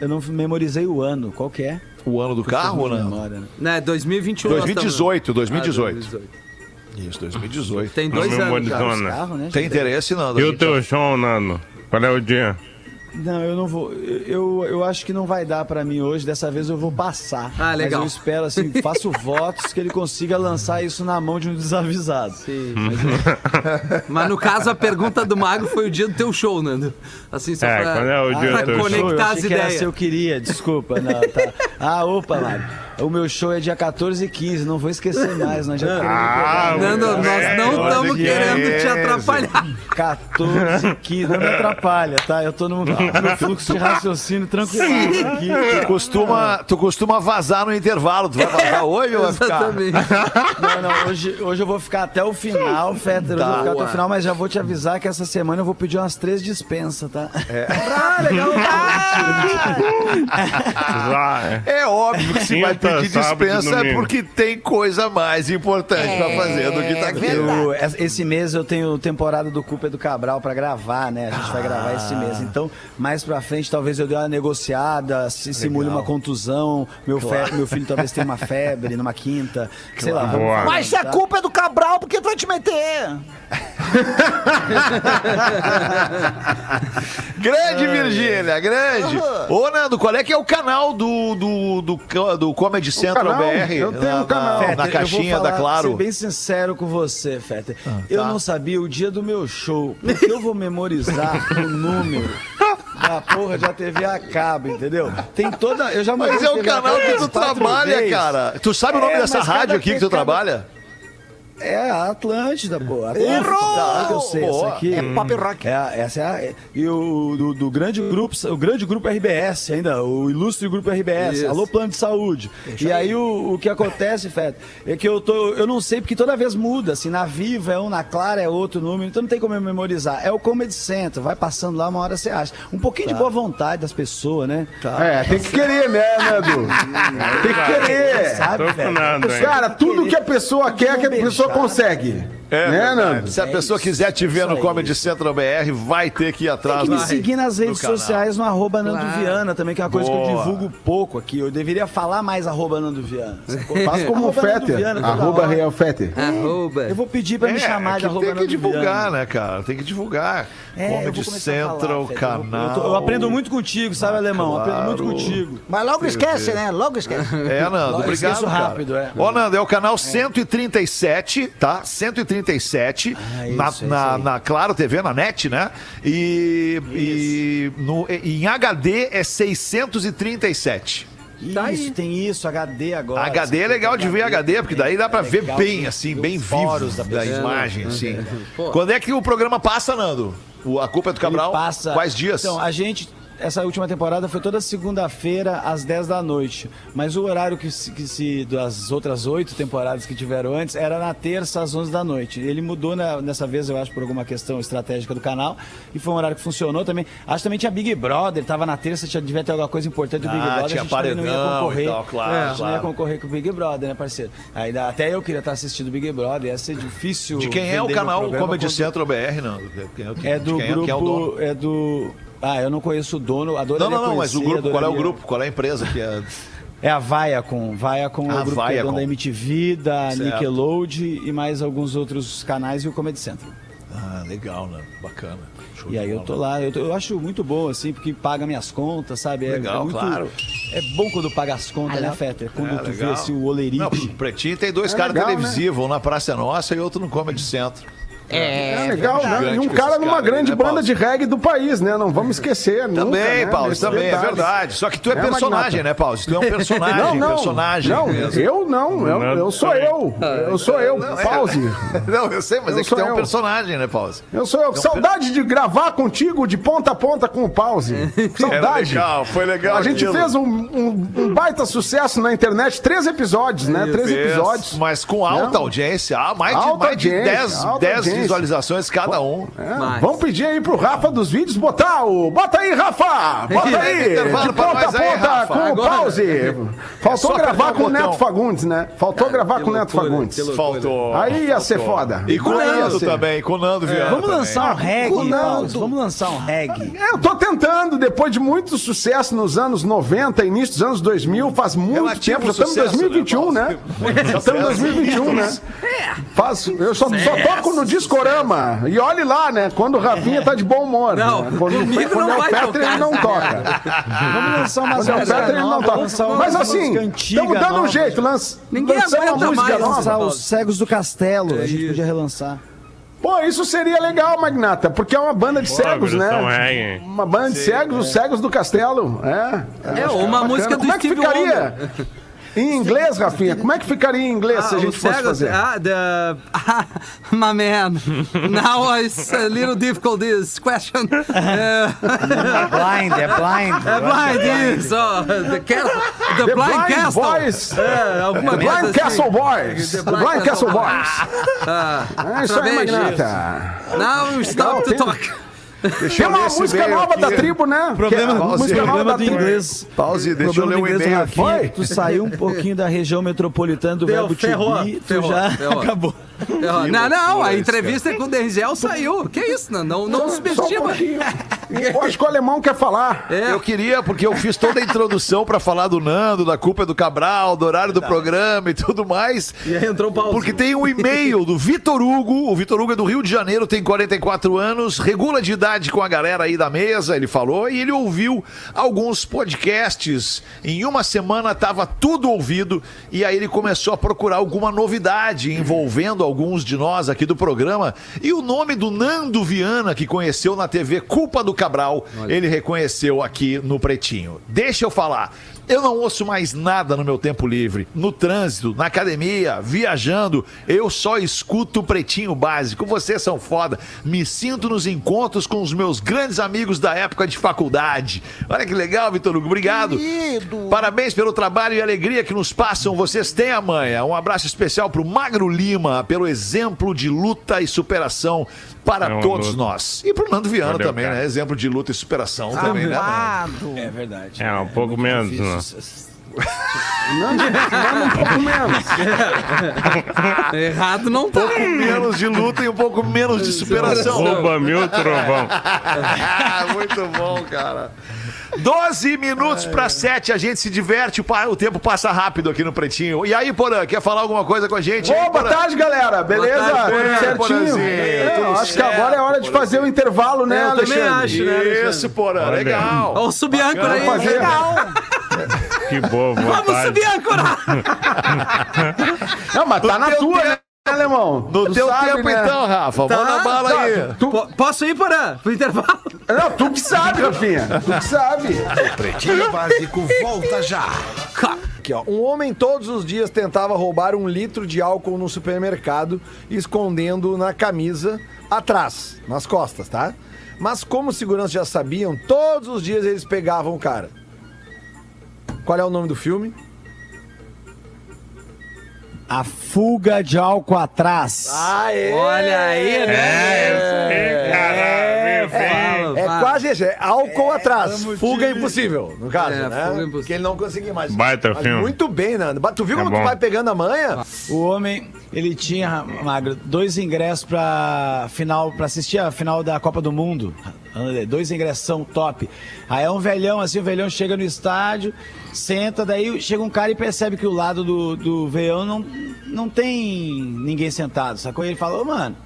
Eu não memorizei o ano. Qual que é? O ano do carro, né? Memória, né? Né, 2021. nós 2018, estamos- 2018. Ah, 2018. Isso, 2018. Tem dois Não anos Os né? né? Tem interesse, Nando? E o teu show, Nando? Qual é o dia? Não, eu não vou. Eu, eu acho que não vai dar pra mim hoje. Dessa vez eu vou passar. Ah, legal. Mas eu espero, assim, faço votos que ele consiga lançar isso na mão de um desavisado. Sim. Mas no caso, a pergunta do Mago foi o dia do teu show, Nando. Assim, só É, pra, é o dia pra do teu show? conectar eu as achei que era ideias. se eu queria, desculpa. Não, tá. Ah, opa, Mário. O meu show é dia 14 e 15, não vou esquecer mais. Nós já queremos Ah. Nando, nós não olha estamos que querendo te é, atrapalhar. 14 e 15, não me atrapalha, tá? Eu tô no, no fluxo de raciocínio tranquilo aqui. Tu costuma, tu costuma vazar no intervalo. Tu vai vazar hoje ou vai ficar? Exatamente. Não, não, hoje, hoje eu vou ficar até o final, Fetter. Hoje eu vou ficar até o final, mas já vou te avisar que essa semana eu vou pedir umas três dispensas, tá? Ah, legal. Ah, é. É óbvio que se vai Quinta, pedir sábado dispensa é porque tem coisa mais importante pra fazer do que tá aqui. Eu- esse mês eu tenho temporada do Culpa do Cabral pra gravar, né? A gente vai gravar esse mês. Então, mais pra frente, talvez eu dê uma negociada, se simule uma contusão, meu, fe- meu filho talvez tenha uma febre numa quinta. Sei lá. Boa. Mas se a tá? culpa é do Cabral, por que tu vai te meter? Grande, Virgínia, grande. Ô, Nando, qual é que é o canal do, do, do, do Comedy Central canal? BR? Eu tenho na, um canal. Na, Fetter, na eu vou caixinha falar- da Claro. Ser bem sincero com você, Fetter. Ah, eu tá. não sabia o dia do meu show. Porque eu vou memorizar o número da porra da TV a cabo, entendeu? Tem toda. Eu já Mas é o TV canal que tu trabalha, vezes. cara. Tu sabe o nome É, dessa rádio aqui que tu cada- trabalha? É a Atlântida, pô. Atlântida, Errou! tá, que eu sei, essa aqui. É pop rock. É, essa é a, é- e o do, do grande grupo, o grande grupo RBS ainda, o ilustre grupo RBS, Isso. Alô Plano de Saúde. e aí o, o que acontece, Fed, é que eu tô, eu não sei porque toda vez muda, assim, na Viva é um, na Clara é outro número, então não tem como eu memorizar. É o Comedy Center, vai passando lá uma hora você acha. Um pouquinho de boa vontade das pessoas, né? É, tem que querer, né, Nando? Tem que querer. Sabe, Tô hein? Cara, tudo que a pessoa quer, que a pessoa consegue. né, verdade. Nando? Se a pessoa quiser te ver isso no. Comedy Central BR, vai ter que ir atrás Tem que me seguir nas redes sociais no arroba Nando Claro. Viana também, que é uma coisa que eu Boa. divulgo pouco aqui. Eu deveria falar mais arroba Nando Viana. Faz como o Arroba Nando Fetter. Arroba. Real Fetter. Arroba. Eu vou pedir pra me É, chamar que de arroba tem que Nando divulgar, Viana. né, cara? Tem que divulgar. É, Comedy falar, Central, vou- canal. Eu, tô- eu aprendo muito contigo, sabe, Alemão? Eu Aprendo muito claro. contigo. Mas logo esquece, né? Logo esquece. É, Nando, obrigado. rápido, é. Ó, Nando, é o canal 137, tá? 137. Ah, isso, na, é isso na, na Claro TV, na net, né? E, e no, em HD é 637. Tá isso, aí. tem isso, HD agora. HD é legal de ver HD, porque daí dá pra ver legal bem, assim, ver bem vivo da da imagem, assim. Pô. Quando é que o programa passa, Nando? O, a culpa é do Ele Cabral? passa. Quais dias? Então, a gente. Essa última temporada foi toda segunda-feira, às 10 da noite. Mas o horário que se, que se- das outras oito temporadas que tiveram antes era na terça, às 11 da noite. Ele mudou na- nessa vez, eu acho, por alguma questão estratégica do canal. E foi um horário que funcionou também. Acho que também tinha Big Brother, tava na terça, tinha, devia ter alguma coisa importante do Big Ah, Brother. tinha a gente não ia concorrer. tal, claro, É, a gente não ia claro. concorrer com o Big Brother, né, parceiro? Aí, até eu queria estar assistindo o Big Brother, ia ser difícil. De quem é o canal Comedy quando- Central BR? Quem é de do quem grupo. quem é? É do. Ah, eu não conheço o dono. Não, Adoraria não, não, mas o grupo, qual é o grupo? Qual é a empresa que é? É a Viacom. Viacom é o grupo que é Viacom. dono da MTV, da Certo. Nickelodeon e mais alguns outros canais e o Comedy Central. Ah, legal, né? Bacana. Show E aí eu tô lá, eu, tô- eu acho muito bom, assim, porque paga minhas contas, sabe? É, Legal, é muito, claro. É bom quando paga as contas, né, Fetter? Quando É, tu vê legal. assim, o olerite. Não, Pretinho tem dois É caras legal, televisivos, um na Praça é Nossa e outro no Comedy Centro. É legal, né? E um cara numa grande né, banda de reggae do país, né? Não vamos esquecer. Também, nunca, né? Paulo, Desses também, é verdade. Só que tu é, É, personagem, né, Paulo? Tu é um personagem, Não, não, personagem não, mesmo. eu não, eu, eu sou eu, eu sou eu, pause. Não, eu sei, mas Eu é que tu é um personagem, né, Paulo? Eu sou eu. Saudade de gravar contigo de ponta a ponta com o pause. Saudade. legal, foi legal. A gente aquilo. fez um, um- um baita sucesso na internet, três episódios, né? Três episódios. Mas com alta audiência, ah, mais de, Alta mais de audiência, 10, alta 10 audiência. Visualizações cada um. É, Vamos pedir aí pro Rafa dos vídeos botar o. Bota aí, Rafa! Bota aí! Intervalo De pra ponta a aí, ponta com o Agora. pause. Faltou só gravar com o o Neto. Fagundes, né? Faltou gravar com o Neto Fagundes. Faltou. Aí ia ser foda. E com o Aí Nando também, com o Nando Viana. Vamos também. lançar um reggae, com Nando. Paulo. Vamos lançar um reggae. É, Eu tô tentando, depois de muito sucesso nos anos 90, início dos anos 2000, faz muito Relativo tempo, já estamos em sucesso, 2021, né, né? Já estamos em 2021, né? Faz, eu só, só toco no discorama. E olhe lá, né? Quando o Rafinha tá de bom humor. Não, né? Quando, comigo quando não é o Petra, ele não toca. Vamos lançar Quando é o Petra, ele não toca. Mas assim, estamos dando um jeito. Lança, Ninguém lançamos aguenta uma música mais nova. Os Cegos do Castelo. A gente isso. podia relançar. Pô, isso seria legal, Magnata, porque é uma banda de cegos, versão né? reggae. Uma banda de cegos, os cegos do castelo. É. É, uma música do Como é que Steve ficaria? Em inglês, Rafinha, como é que ficaria em inglês se a Ah, gente fosse Cegos- fazer? Ah, the, my man. Now it's a little difficult this question. Uh, Blind, é blind. é blind, isso. The, castle, the, The blind, Blind castle. Boys. É, alguma The Blind assim. Castle Boys. The The Blind Castle Boys. Ah, É isso aí, Magnata. Now stop to tem- talk. Tem uma ler música nova aqui. da tribo, né? Problema, Que a música nova problema da do tribo. inglês. Pause, deixa eu problema ler do o inglês, e-mail Foi? Tu saiu um pouquinho da região metropolitana do Deu, verbo ferrou, be, tu ferrou, já ferrou. acabou. Não, não, a entrevista com o Denzel saiu. Que isso? Não, não, não um subestima. Eu acho que o alemão quer falar. É. Eu queria, porque eu fiz toda a introdução pra falar do Nando, da culpa é do Cabral, do horário do programa e tudo mais. E aí entrou o Paulo. Porque tem um e-mail do Vitor Hugo. O Vitor Hugo é do Rio de Janeiro, tem 44 anos, regula de idade com a galera aí da mesa, ele falou, e ele ouviu alguns podcasts. Em uma semana tava tudo ouvido, e aí ele começou a procurar alguma novidade envolvendo alguns de nós aqui do programa. E o nome do Nando Viana, que conheceu na TV Culpa do Cabral, ele reconheceu aqui no Pretinho. Deixa eu falar. Eu não ouço mais nada no meu tempo livre. No trânsito, na academia, viajando, eu só escuto o Pretinho Básico. Vocês são foda. Me sinto nos encontros com os meus grandes amigos da época de faculdade. Olha que legal, Vitor Hugo. Obrigado. Parabéns pelo trabalho e alegria que nos passam. Vocês têm a manha. Um abraço especial pro Magro Lima, pelo exemplo de luta e superação para É todos luta. nós. E pro Nando Viana Valeu, também, cara. né? Exemplo de luta e superação também, né? Nando? É verdade. É, um pouco menos, né? Nando, Nando um pouco menos. Errado não tá. Um pouco menos de luta e um pouco menos de superação. Rouba mil trovão. Muito bom, cara. 12 minutos para 7, a gente se diverte, o tempo passa rápido aqui no Pretinho. E aí, Porã, quer falar alguma coisa com a gente? Ô, aí, boa tarde, galera. Beleza? Tarde, Tudo Porã, certinho? É, Tudo acho que certo, agora é hora de fazer o intervalo, né, É, eu também Alexandre? acho, né, Alexandre? Isso, Porã, Olha. legal. Ó, o subiâncora aí. Fazer. Que boa, boa Vamos tarde. subir âncora! Não, mas tá na tua, né, alemão? No Tu teu sabe, tempo, né? então, Rafa. Tá, Manda bala Tá, aí. tu- Po- Posso ir, Porã? Pro intervalo? Não, tu que sabe, Rafinha. Tu que sabe. Pretinho Básico volta já. Aqui, ó. Um homem todos os dias tentava roubar um litro de álcool no supermercado, escondendo na camisa atrás, nas costas, tá? Mas como os seguranças já sabiam, todos os dias eles pegavam o cara. Qual é o nome do filme? A fuga de álcool atrás. Aê! Olha aí, né? Caralho, Fala, É fala. quase esse, é álcool atrás. Fuga impossível, no caso, É, né? fuga impossível. Porque ele não conseguia mais. Baita Mas filme. Muito bem, Nando. Tu viu como tu bom. vai pegando a manha? O homem, ele tinha, Magro, dois ingressos pra final, para assistir a final da Copa do Mundo. Dois ingressão top. Aí é um velhão, assim, o velhão chega no estádio, senta, daí chega um cara e percebe que o lado do, do veião não, não tem ninguém sentado, sacou? Ele fala, mano,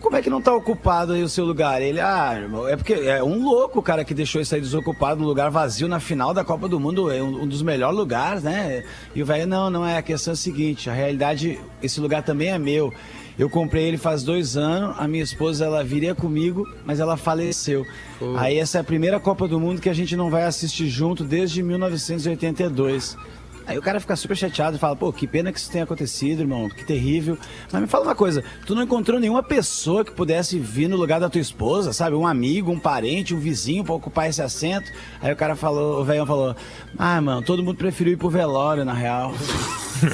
como é que não tá ocupado aí o seu lugar? Ele, ah, é porque é um louco o cara que deixou isso aí desocupado, um lugar vazio na final da Copa do Mundo, é um, um dos melhores lugares, né? E o velho, não, não é, a questão é a seguinte, a realidade, esse lugar também é meu. Eu comprei ele faz dois anos, a minha esposa ela viria comigo, mas ela faleceu. Aí essa é a primeira Copa do Mundo que a gente não vai assistir junto desde 1982. Aí o cara fica super chateado e fala, pô, que pena que isso tenha acontecido, irmão, que terrível. Mas me fala uma coisa, tu não encontrou nenhuma pessoa que pudesse vir no lugar da tua esposa, sabe? Um amigo, um parente, um vizinho pra ocupar esse assento? Aí o cara falou, o velhão falou, ah, mano, todo mundo preferiu ir pro velório, na real.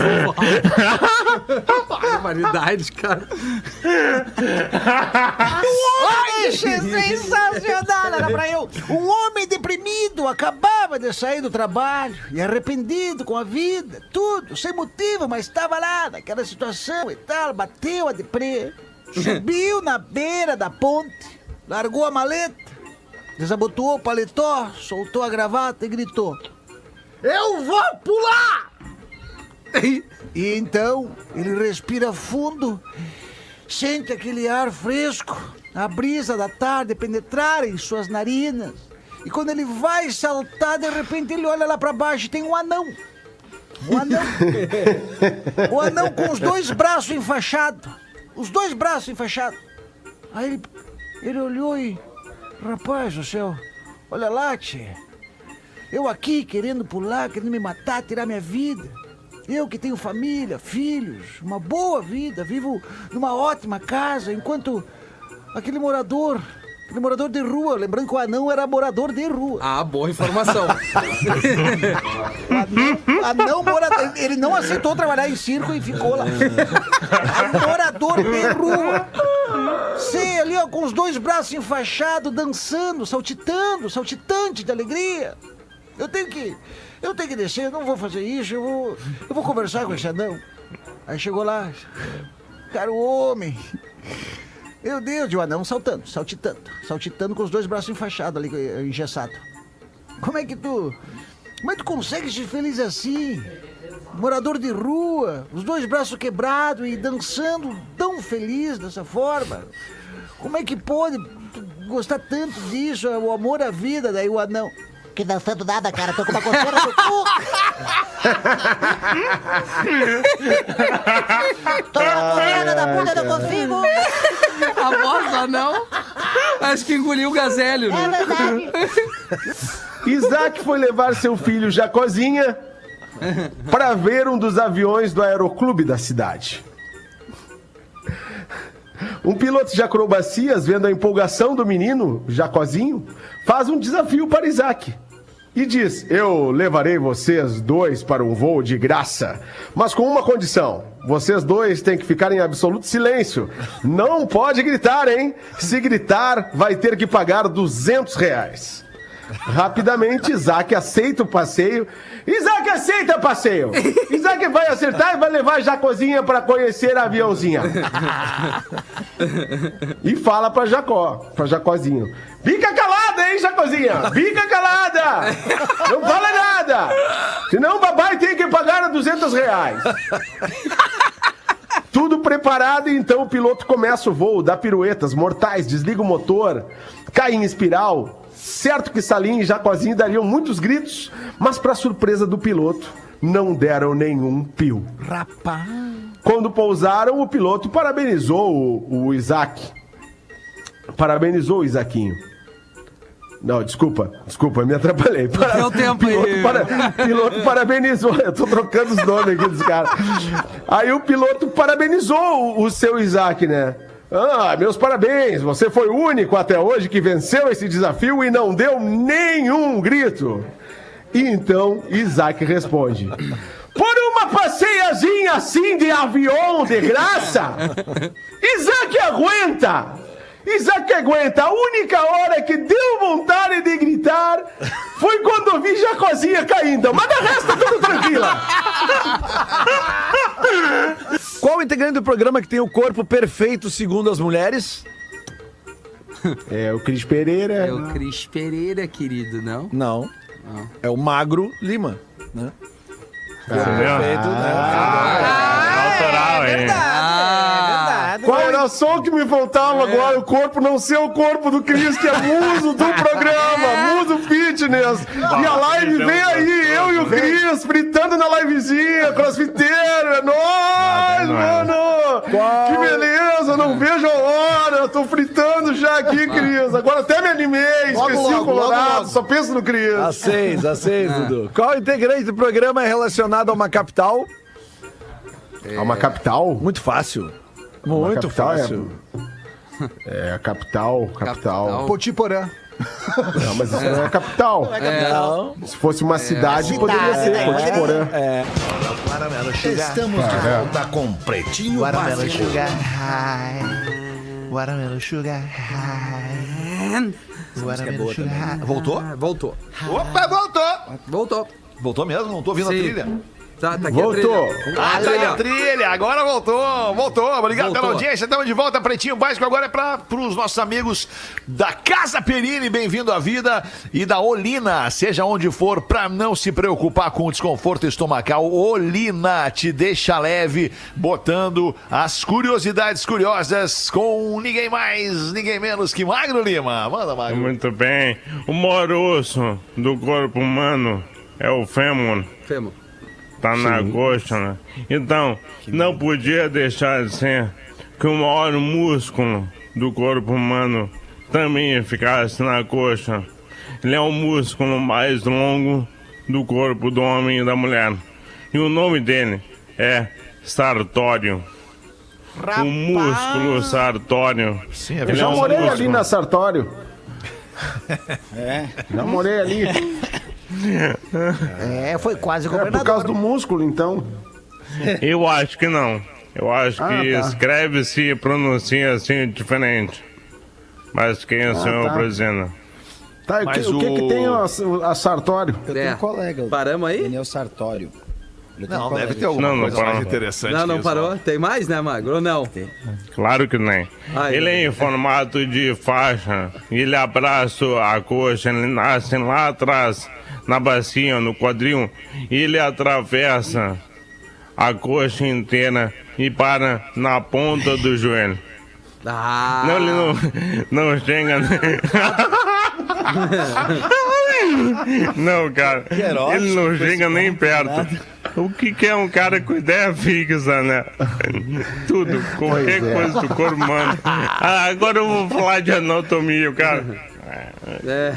Barbaridade, cara. Ai, sensacional! Era pra eu. Um homem deprimido acabava de sair do trabalho e arrependido com a vida, tudo, sem motivo, mas estava lá naquela situação e tal. Bateu a deprê, subiu na beira da ponte, largou a maleta, desabotoou o paletó, soltou a gravata e gritou: Eu vou pular! E então ele respira fundo, sente aquele ar fresco, a brisa da tarde penetrar em suas narinas. E quando ele vai saltar, de repente ele olha lá pra baixo e tem um anão. Um anão. o anão com os dois braços enfaixados. Os dois braços enfaixados. Aí ele, ele olhou e. Rapaz do céu, olha lá, tia. Eu aqui querendo pular, querendo me matar, tirar minha vida. Eu que tenho família, filhos, uma boa vida, vivo numa ótima casa, enquanto aquele morador, aquele morador de rua, lembrando que o anão era morador de rua. Ah, boa informação. Anão morador, ele não aceitou trabalhar em circo e ficou lá. morador de rua. Sei, ali ó, com os dois braços enfaixados, dançando, saltitando, saltitante de alegria. Eu tenho que. Eu tenho que descer, eu não vou fazer isso, eu vou. Eu vou conversar com esse anão. Aí chegou lá. Cara, o homem. Meu Deus, e o anão saltando, saltitando, saltitando com os dois braços enfaixados ali, eh, engessado. Como é que tu. Como é que tu consegue ser feliz assim? Morador de rua, os dois braços quebrados e dançando tão feliz dessa forma. Como é que pode gostar tanto disso? O amor à vida, daí o anão. Que dançando nada, cara, tô com uma coceira no cu. tô com uma coceira na bunda, não consigo. A voz do anão. Acho que engoliu o gazélio, É né? verdade. Isaac foi levar seu filho Jacozinha para ver um dos aviões do aeroclube da cidade. Um piloto de acrobacias, vendo a empolgação do menino, Jacozinho, faz um desafio para Isaac. E diz: Eu levarei vocês dois para um voo de graça, mas com uma condição. Vocês dois têm que ficar em absoluto silêncio. Não pode gritar, hein? Se gritar, vai ter que pagar 200 reais. Rapidamente, Isaac aceita o passeio. Isaac aceita o passeio. Isaac vai acertar e vai levar Jacozinha para conhecer a aviãozinha. E fala pra Jacó, pra Jacozinho. Fica calada, hein, Jacozinha? Fica calada! Não fala nada! Senão o babai tem que pagar 200 reais. Tudo preparado, então o piloto começa o voo, dá piruetas mortais, desliga o motor, cai em espiral. Certo que Salim e Jacozinho dariam muitos gritos, mas para surpresa do piloto, não deram nenhum pio. Rapaz. Quando pousaram, o piloto parabenizou o, o Isaac. Parabenizou o Isaquinho. Não, desculpa, desculpa, me atrapalhei. Para- Deu tempo aí. piloto, para- piloto parabenizou, eu tô trocando os nomes aqui dos caras. Aí o piloto parabenizou o, o seu Isaac, né? Ah, meus parabéns, você foi o único até hoje que venceu esse desafio e não deu nenhum grito. E então Isaac responde: Por uma passeiazinha assim de avião de graça, Isaac aguenta! Isaac aguenta! A única hora que deu vontade de gritar foi quando eu vi Jacozinha caindo, mas de resto tudo tranquila! Qual integrante do programa que tem o corpo perfeito segundo as mulheres? É o Cris Pereira. É o Cris Pereira, querido, não? Não. É o Magro Lima, né? Perfeito, né? Autoral, hein? Ah, Qual era só o que me faltava agora? O corpo não ser o corpo do Cris, que é muso do programa, muso fit fitness. E a live vem aí, eu e o Cris, fritando na livezinha, crossfiteiro, é nóis, mano! Que beleza, não vejo a hora, eu tô fritando já aqui, Cris. Agora até me animei, esqueci logo, o Colorado, logo. só penso no Cris. Às seis, às seis, Dudu. Qual integrante do programa é relacionado a uma capital? É uma capital? Muito fácil. Muito capital fácil. É, é a capital, capital. Capital. Potiporã. Não, mas isso não é capital. Não. Se fosse uma cidade, poderia ser né? Potiporã. Estamos de volta com Pretinho Watermelon Básico. sugar high. Watermelon sugar high. Watermelon sugar high. Voltou? Ah, Voltou. Opa, voltou! Voltou. Voltou mesmo? Não tô ouvindo a Sim. trilha. Tá, tá aqui Voltou. a trilha. Ah, tá aí a trilha, agora voltou, voltou. Obrigado Voltou. pela audiência, estamos de volta, Pretinho Básico. Agora é para os nossos amigos da Casa Perini, bem-vindo à vida, e da Olina, seja onde for, para não se preocupar com o desconforto estomacal, Olina te deixa leve, botando as curiosidades curiosas com ninguém mais, ninguém menos que Magro Lima. Manda, Magro. Muito bem. O maior osso do corpo humano é o fêmur. Femo. Tá na coxa, né? Então, não podia deixar de ser que o maior músculo do corpo humano também ficasse na coxa. Ele é o músculo mais longo do corpo do homem e da mulher. E o nome dele é sartório. O músculo sartório. Sim, é Ele Eu já é um morei ali músculo. na Sartório. É? Já morei ali. É, foi quase É por governador. causa do músculo, então. Eu acho que não. Eu acho Ah, que tá. escreve-se e pronuncia assim diferente. Mas quem é o senhor tá. presidente? Tá, e o que, Mas o que, que o- tem a, a Sartório? Eu É. tenho um colega, o Paramos aí? Daniel Sartório. Não, colega. deve ter alguma Não, não coisa parou. mais interessante Não, não parou? Tem mais, né, Magro? Ou não? Claro que nem. Ele é em formato de faixa. Ele abraça a coxa, ele nasce lá atrás, na bacia, no quadril. E ele atravessa a coxa inteira e para na ponta do joelho. Ah, Não, ele não, não chega. Não, cara. ele não chega nem perto. O que, que é um cara com ideia fixa, né? Tudo, qualquer coisa do corpo humano. Ah, agora eu vou falar de anatomia, cara. É.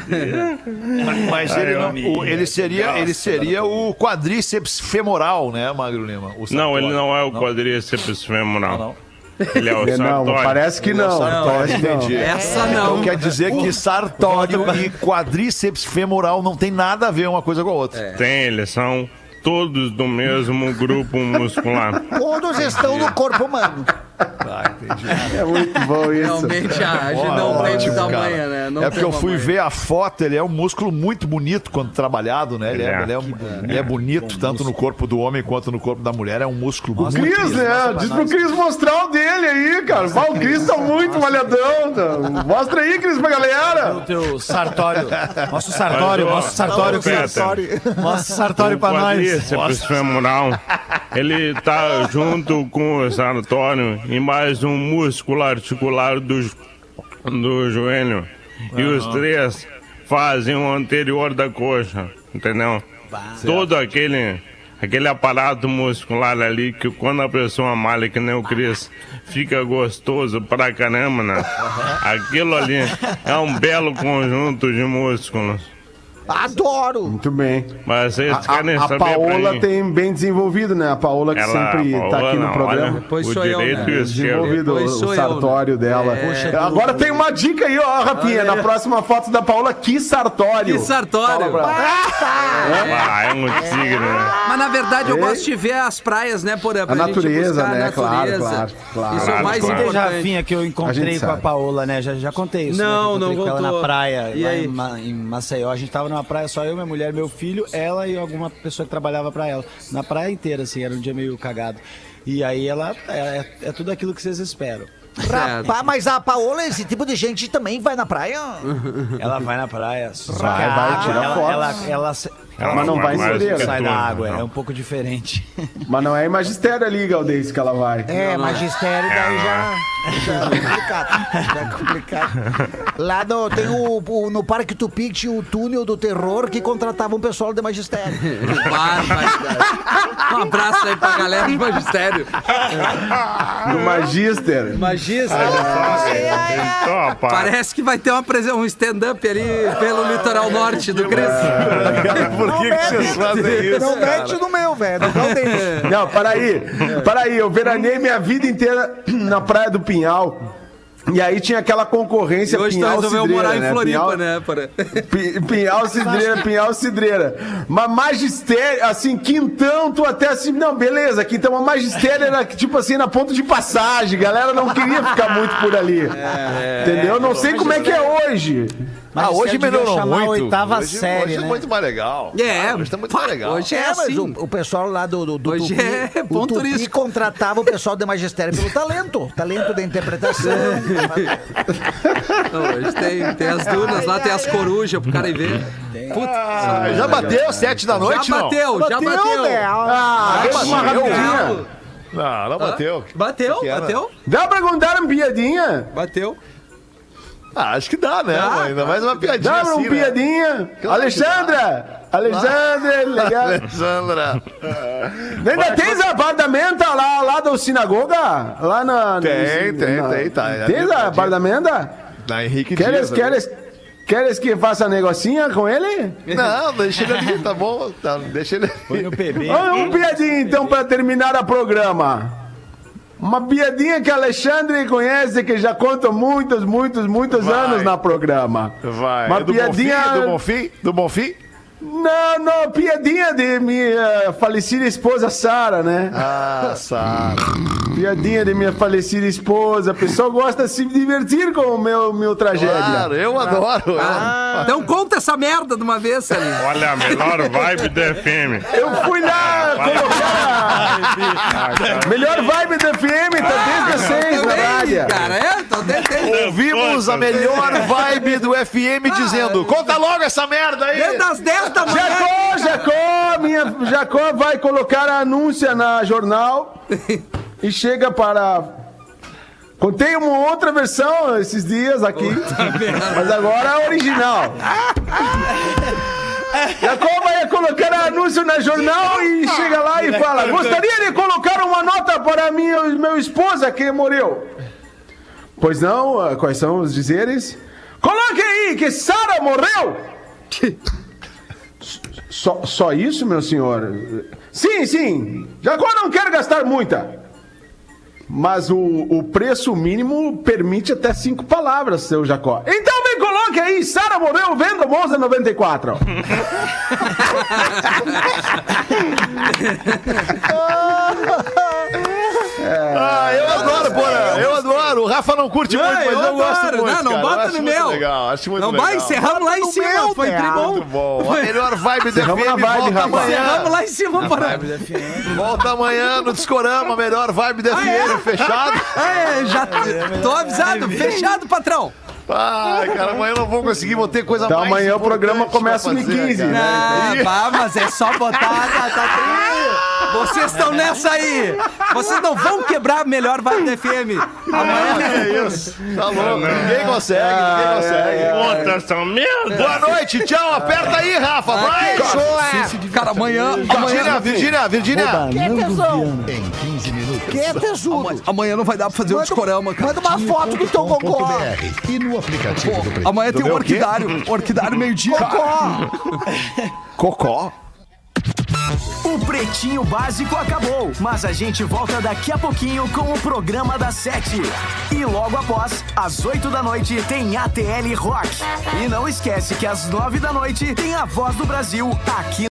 Mas ele, não- o- ele seria, ele seria o quadríceps femoral, né, Magro Lima? O Não, ele sartório. não é o quadríceps femoral. Ele é o É, Não, sartório. parece que não. Parece que não. Entendi. Essa Então não. quer dizer que sartório e quadríceps femoral não tem nada a ver uma coisa com a outra. Tem, eles são todos do mesmo grupo muscular. Todos estão no corpo humano. É muito bom isso. Realmente a gente não tem de tamanho, né? Não é porque eu fui mãe. ver a foto, ele é um músculo muito bonito quando trabalhado, né? Ele é, É. ele é, ele é bonito tanto no corpo do homem quanto no corpo da mulher. É um músculo muito Cris, né? Diz pro Cris mostrar o dele aí, cara. Bah, o Cris tá muito malhadão. tá? Mostra aí, Cris, pra galera. O teu Sartório. Mostra o Sartório, mostra o Sartório, Cris. Mostra o Sartório pra nós. femoral, ele tá junto com o sartório e mais um músculo articular do, do joelho. E os três fazem o anterior da coxa, entendeu? Todo aquele, aquele aparato muscular ali que quando a pessoa malha que nem o Cris, fica gostoso pra caramba, né? Aquilo ali é um belo conjunto de músculos. Adoro! Muito bem. Mas vocês A, querem a, a pra Paola mim? tem bem desenvolvido, né? A Paola que Ela- sempre tá Paola aqui no não, programa. olha, Depois o sou eu, né? Desenvolvido Depois o eu, sartório dela. É. Agora tem uma dica aí, ó, Rafinha. Na próxima foto da Paola, que sartório. Que sartório! Ah, é um tigre, né? Mas na verdade eu gosto de ver as praias, né? Pra A natureza, né? A Claro, natureza. claro, claro. Isso é o mais Claro, importante. Rafinha que eu A encontrei com a. Paola, né? Já, já contei isso. Não, né? Não encontrei com ela contou. na praia, E em Maceió. A gente tava numa praia só eu, minha mulher, meu filho, ela e alguma pessoa que trabalhava pra ela. Na praia inteira, assim, era um dia meio cagado. E aí ela é, é tudo aquilo que vocês esperam. Rapaz, mas a Paola, esse tipo de gente também vai na praia? Ela vai na praia. Só que Vai, a vai, tira ela, fotos. ela, ela se- Ela Mas não vai que sai da água, não. é um pouco diferente. Mas não é em magistério ali, Galdês, que ela vai. É, magistério daí já, já é complicado. Já é complicado. Lá no, tem o, o- no Parque Tupi tinha o túnel do terror que contratava um pessoal de magistério. Um abraço aí pra galera do magistério. No Magister. Magista. Então, rapaz, Parece que vai ter uma um stand-up ali pelo litoral norte do Cresce. Por que, que vocês fazem isso? Não mete no meu, velho. Não tem. Não, peraí. Peraí, eu veraneei minha vida inteira na Praia do Pinhal. E aí tinha aquela concorrência E hoje Pinhal resolveu Cidreira, morar em né? Floripa, Pinhal, né? Para... Pi- Pinhal Cidreira, Pinhal Cidreira. Mas magistério, assim, quintão, tu até assim, não, beleza, quintão, mas magistério era tipo assim, na ponta de passagem, galera não queria ficar muito por ali. entendeu? Não sei como é que é hoje. Ah, hoje devia melhorou chamar a muito. oitava hoje, série, hoje né? é muito mais legal. É, Ah, hoje tá muito mais legal. Hoje é, É, mas assim. o, o pessoal lá do, do, do Hoje Tupi, é o ponto Tupi turístico. contratava o pessoal de magistério pelo talento. Talento da interpretação. Não, hoje tem, tem as dunas lá, tem as corujas pro cara ir ver. Putz, Ah, já bateu sete da noite, já não? bateu, já bateu. né? Ah, deixa uma bateu. rapidinha. Não, não bateu. Bateu, que era? bateu, Dá pra contar uma piadinha? bateu. Ah, acho que dá, né? Dá, Ainda mais uma piadinha Dá assim, uma né? piadinha? Claro que Alexandra! Alexandra, legal. Alexandra. Ainda tens apartamento lá, lá da sinagoga? Lá na. Tem, tem, na- tem, tá. É Tens ali, apartamento? Na Henrique Queres, Dias. ali. queres, queres que faça negocinho com ele? Não, deixa ele ali, tá bom? Tá, deixa ele Põe no ali. PB. Olha uma piadinha então para terminar o programa. Uma piadinha que Alexandre conhece, que já conta muitos, muitos, muitos Vai. anos no programa. Vai. Uma É do piadinha. Bonfim? Do Bonfim? Do Bonfim? Não, não, piadinha de minha falecida esposa Sara, né? Ah, sabe. Piadinha de minha falecida esposa. A pessoa gosta de se divertir com o meu, meu tragédia. Claro, eu adoro. eu- Então conta essa merda de uma vez, Salinho. olha a melhor vibe da FM. Eu fui lá colocar. Melhor vibe da FM, tá desde as seis na rádio. cara, é? Tem, tem. Ouvimos a melhor vibe do FM dizendo: conta logo essa merda aí! Desde as 10 da manhã. Jacó, Jacó, minha Jacó vai colocar a anúncia na jornal e chega para. Contei uma outra versão esses dias aqui, mas agora a original. Jacó vai colocar a anúncio na jornal e chega lá e fala: Gostaria de colocar uma nota para minha meu esposa que morreu. Pois não, ah, quais são os dizeres? Coloque aí que Sara morreu! Só, só isso, meu senhor? Sim, sim. Jacó não quer gastar muita. Mas o, o preço mínimo permite até cinco palavras, seu Jacó. Então me coloque aí, Sara morreu vendo Monza 94. Ah, eu adoro, Porã. Eu adoro. O Rafa não curte muito, mas eu, gosto adoro. muito. Não, não cara. Eu bota no meu. legal. Acho muito Não legal. vai, encerramos lá em cima. meu, Foi né? tribom. Muito bom. A melhor vibe do FM na vibe, volta rapaz. Encerramos amanhã. lá em cima, para. Volta amanhã no Discorama, melhor vibe do FM, fechado. É, já tô avisado. Fechado, patrão. Ai, cara, amanhã eu não vou conseguir, vou ter coisa Então mais amanhã o programa começa fazer, 15, cara. né? Ah, pá, mas é só botar. Tá, tá, tá. Vocês estão nessa aí. Vocês não vão quebrar a melhor vibe da FM. Amanhã. É isso. Tá louco. Ninguém consegue, ninguém consegue. Puta, essa merda. Boa noite, tchau. Aperta aí, Rafa. Vai. Cara, amanhã. Virgínia, Amanhã, Virgínia, Virgínia. Que é tesão? Em 15 minutos. Que é tesudo? amanhã não vai dar pra fazer o discorama, cara. Manda uma foto do teu cocô. e no aplicativo do. Amanhã tem o orquidário. Orquidário meio-dia. Cocó. O Pretinho Básico acabou, mas a gente volta daqui a pouquinho com o programa das sete. E logo após, às oito da noite, tem ATL Rock. E não esquece que às nove da noite tem a Voz do Brasil aqui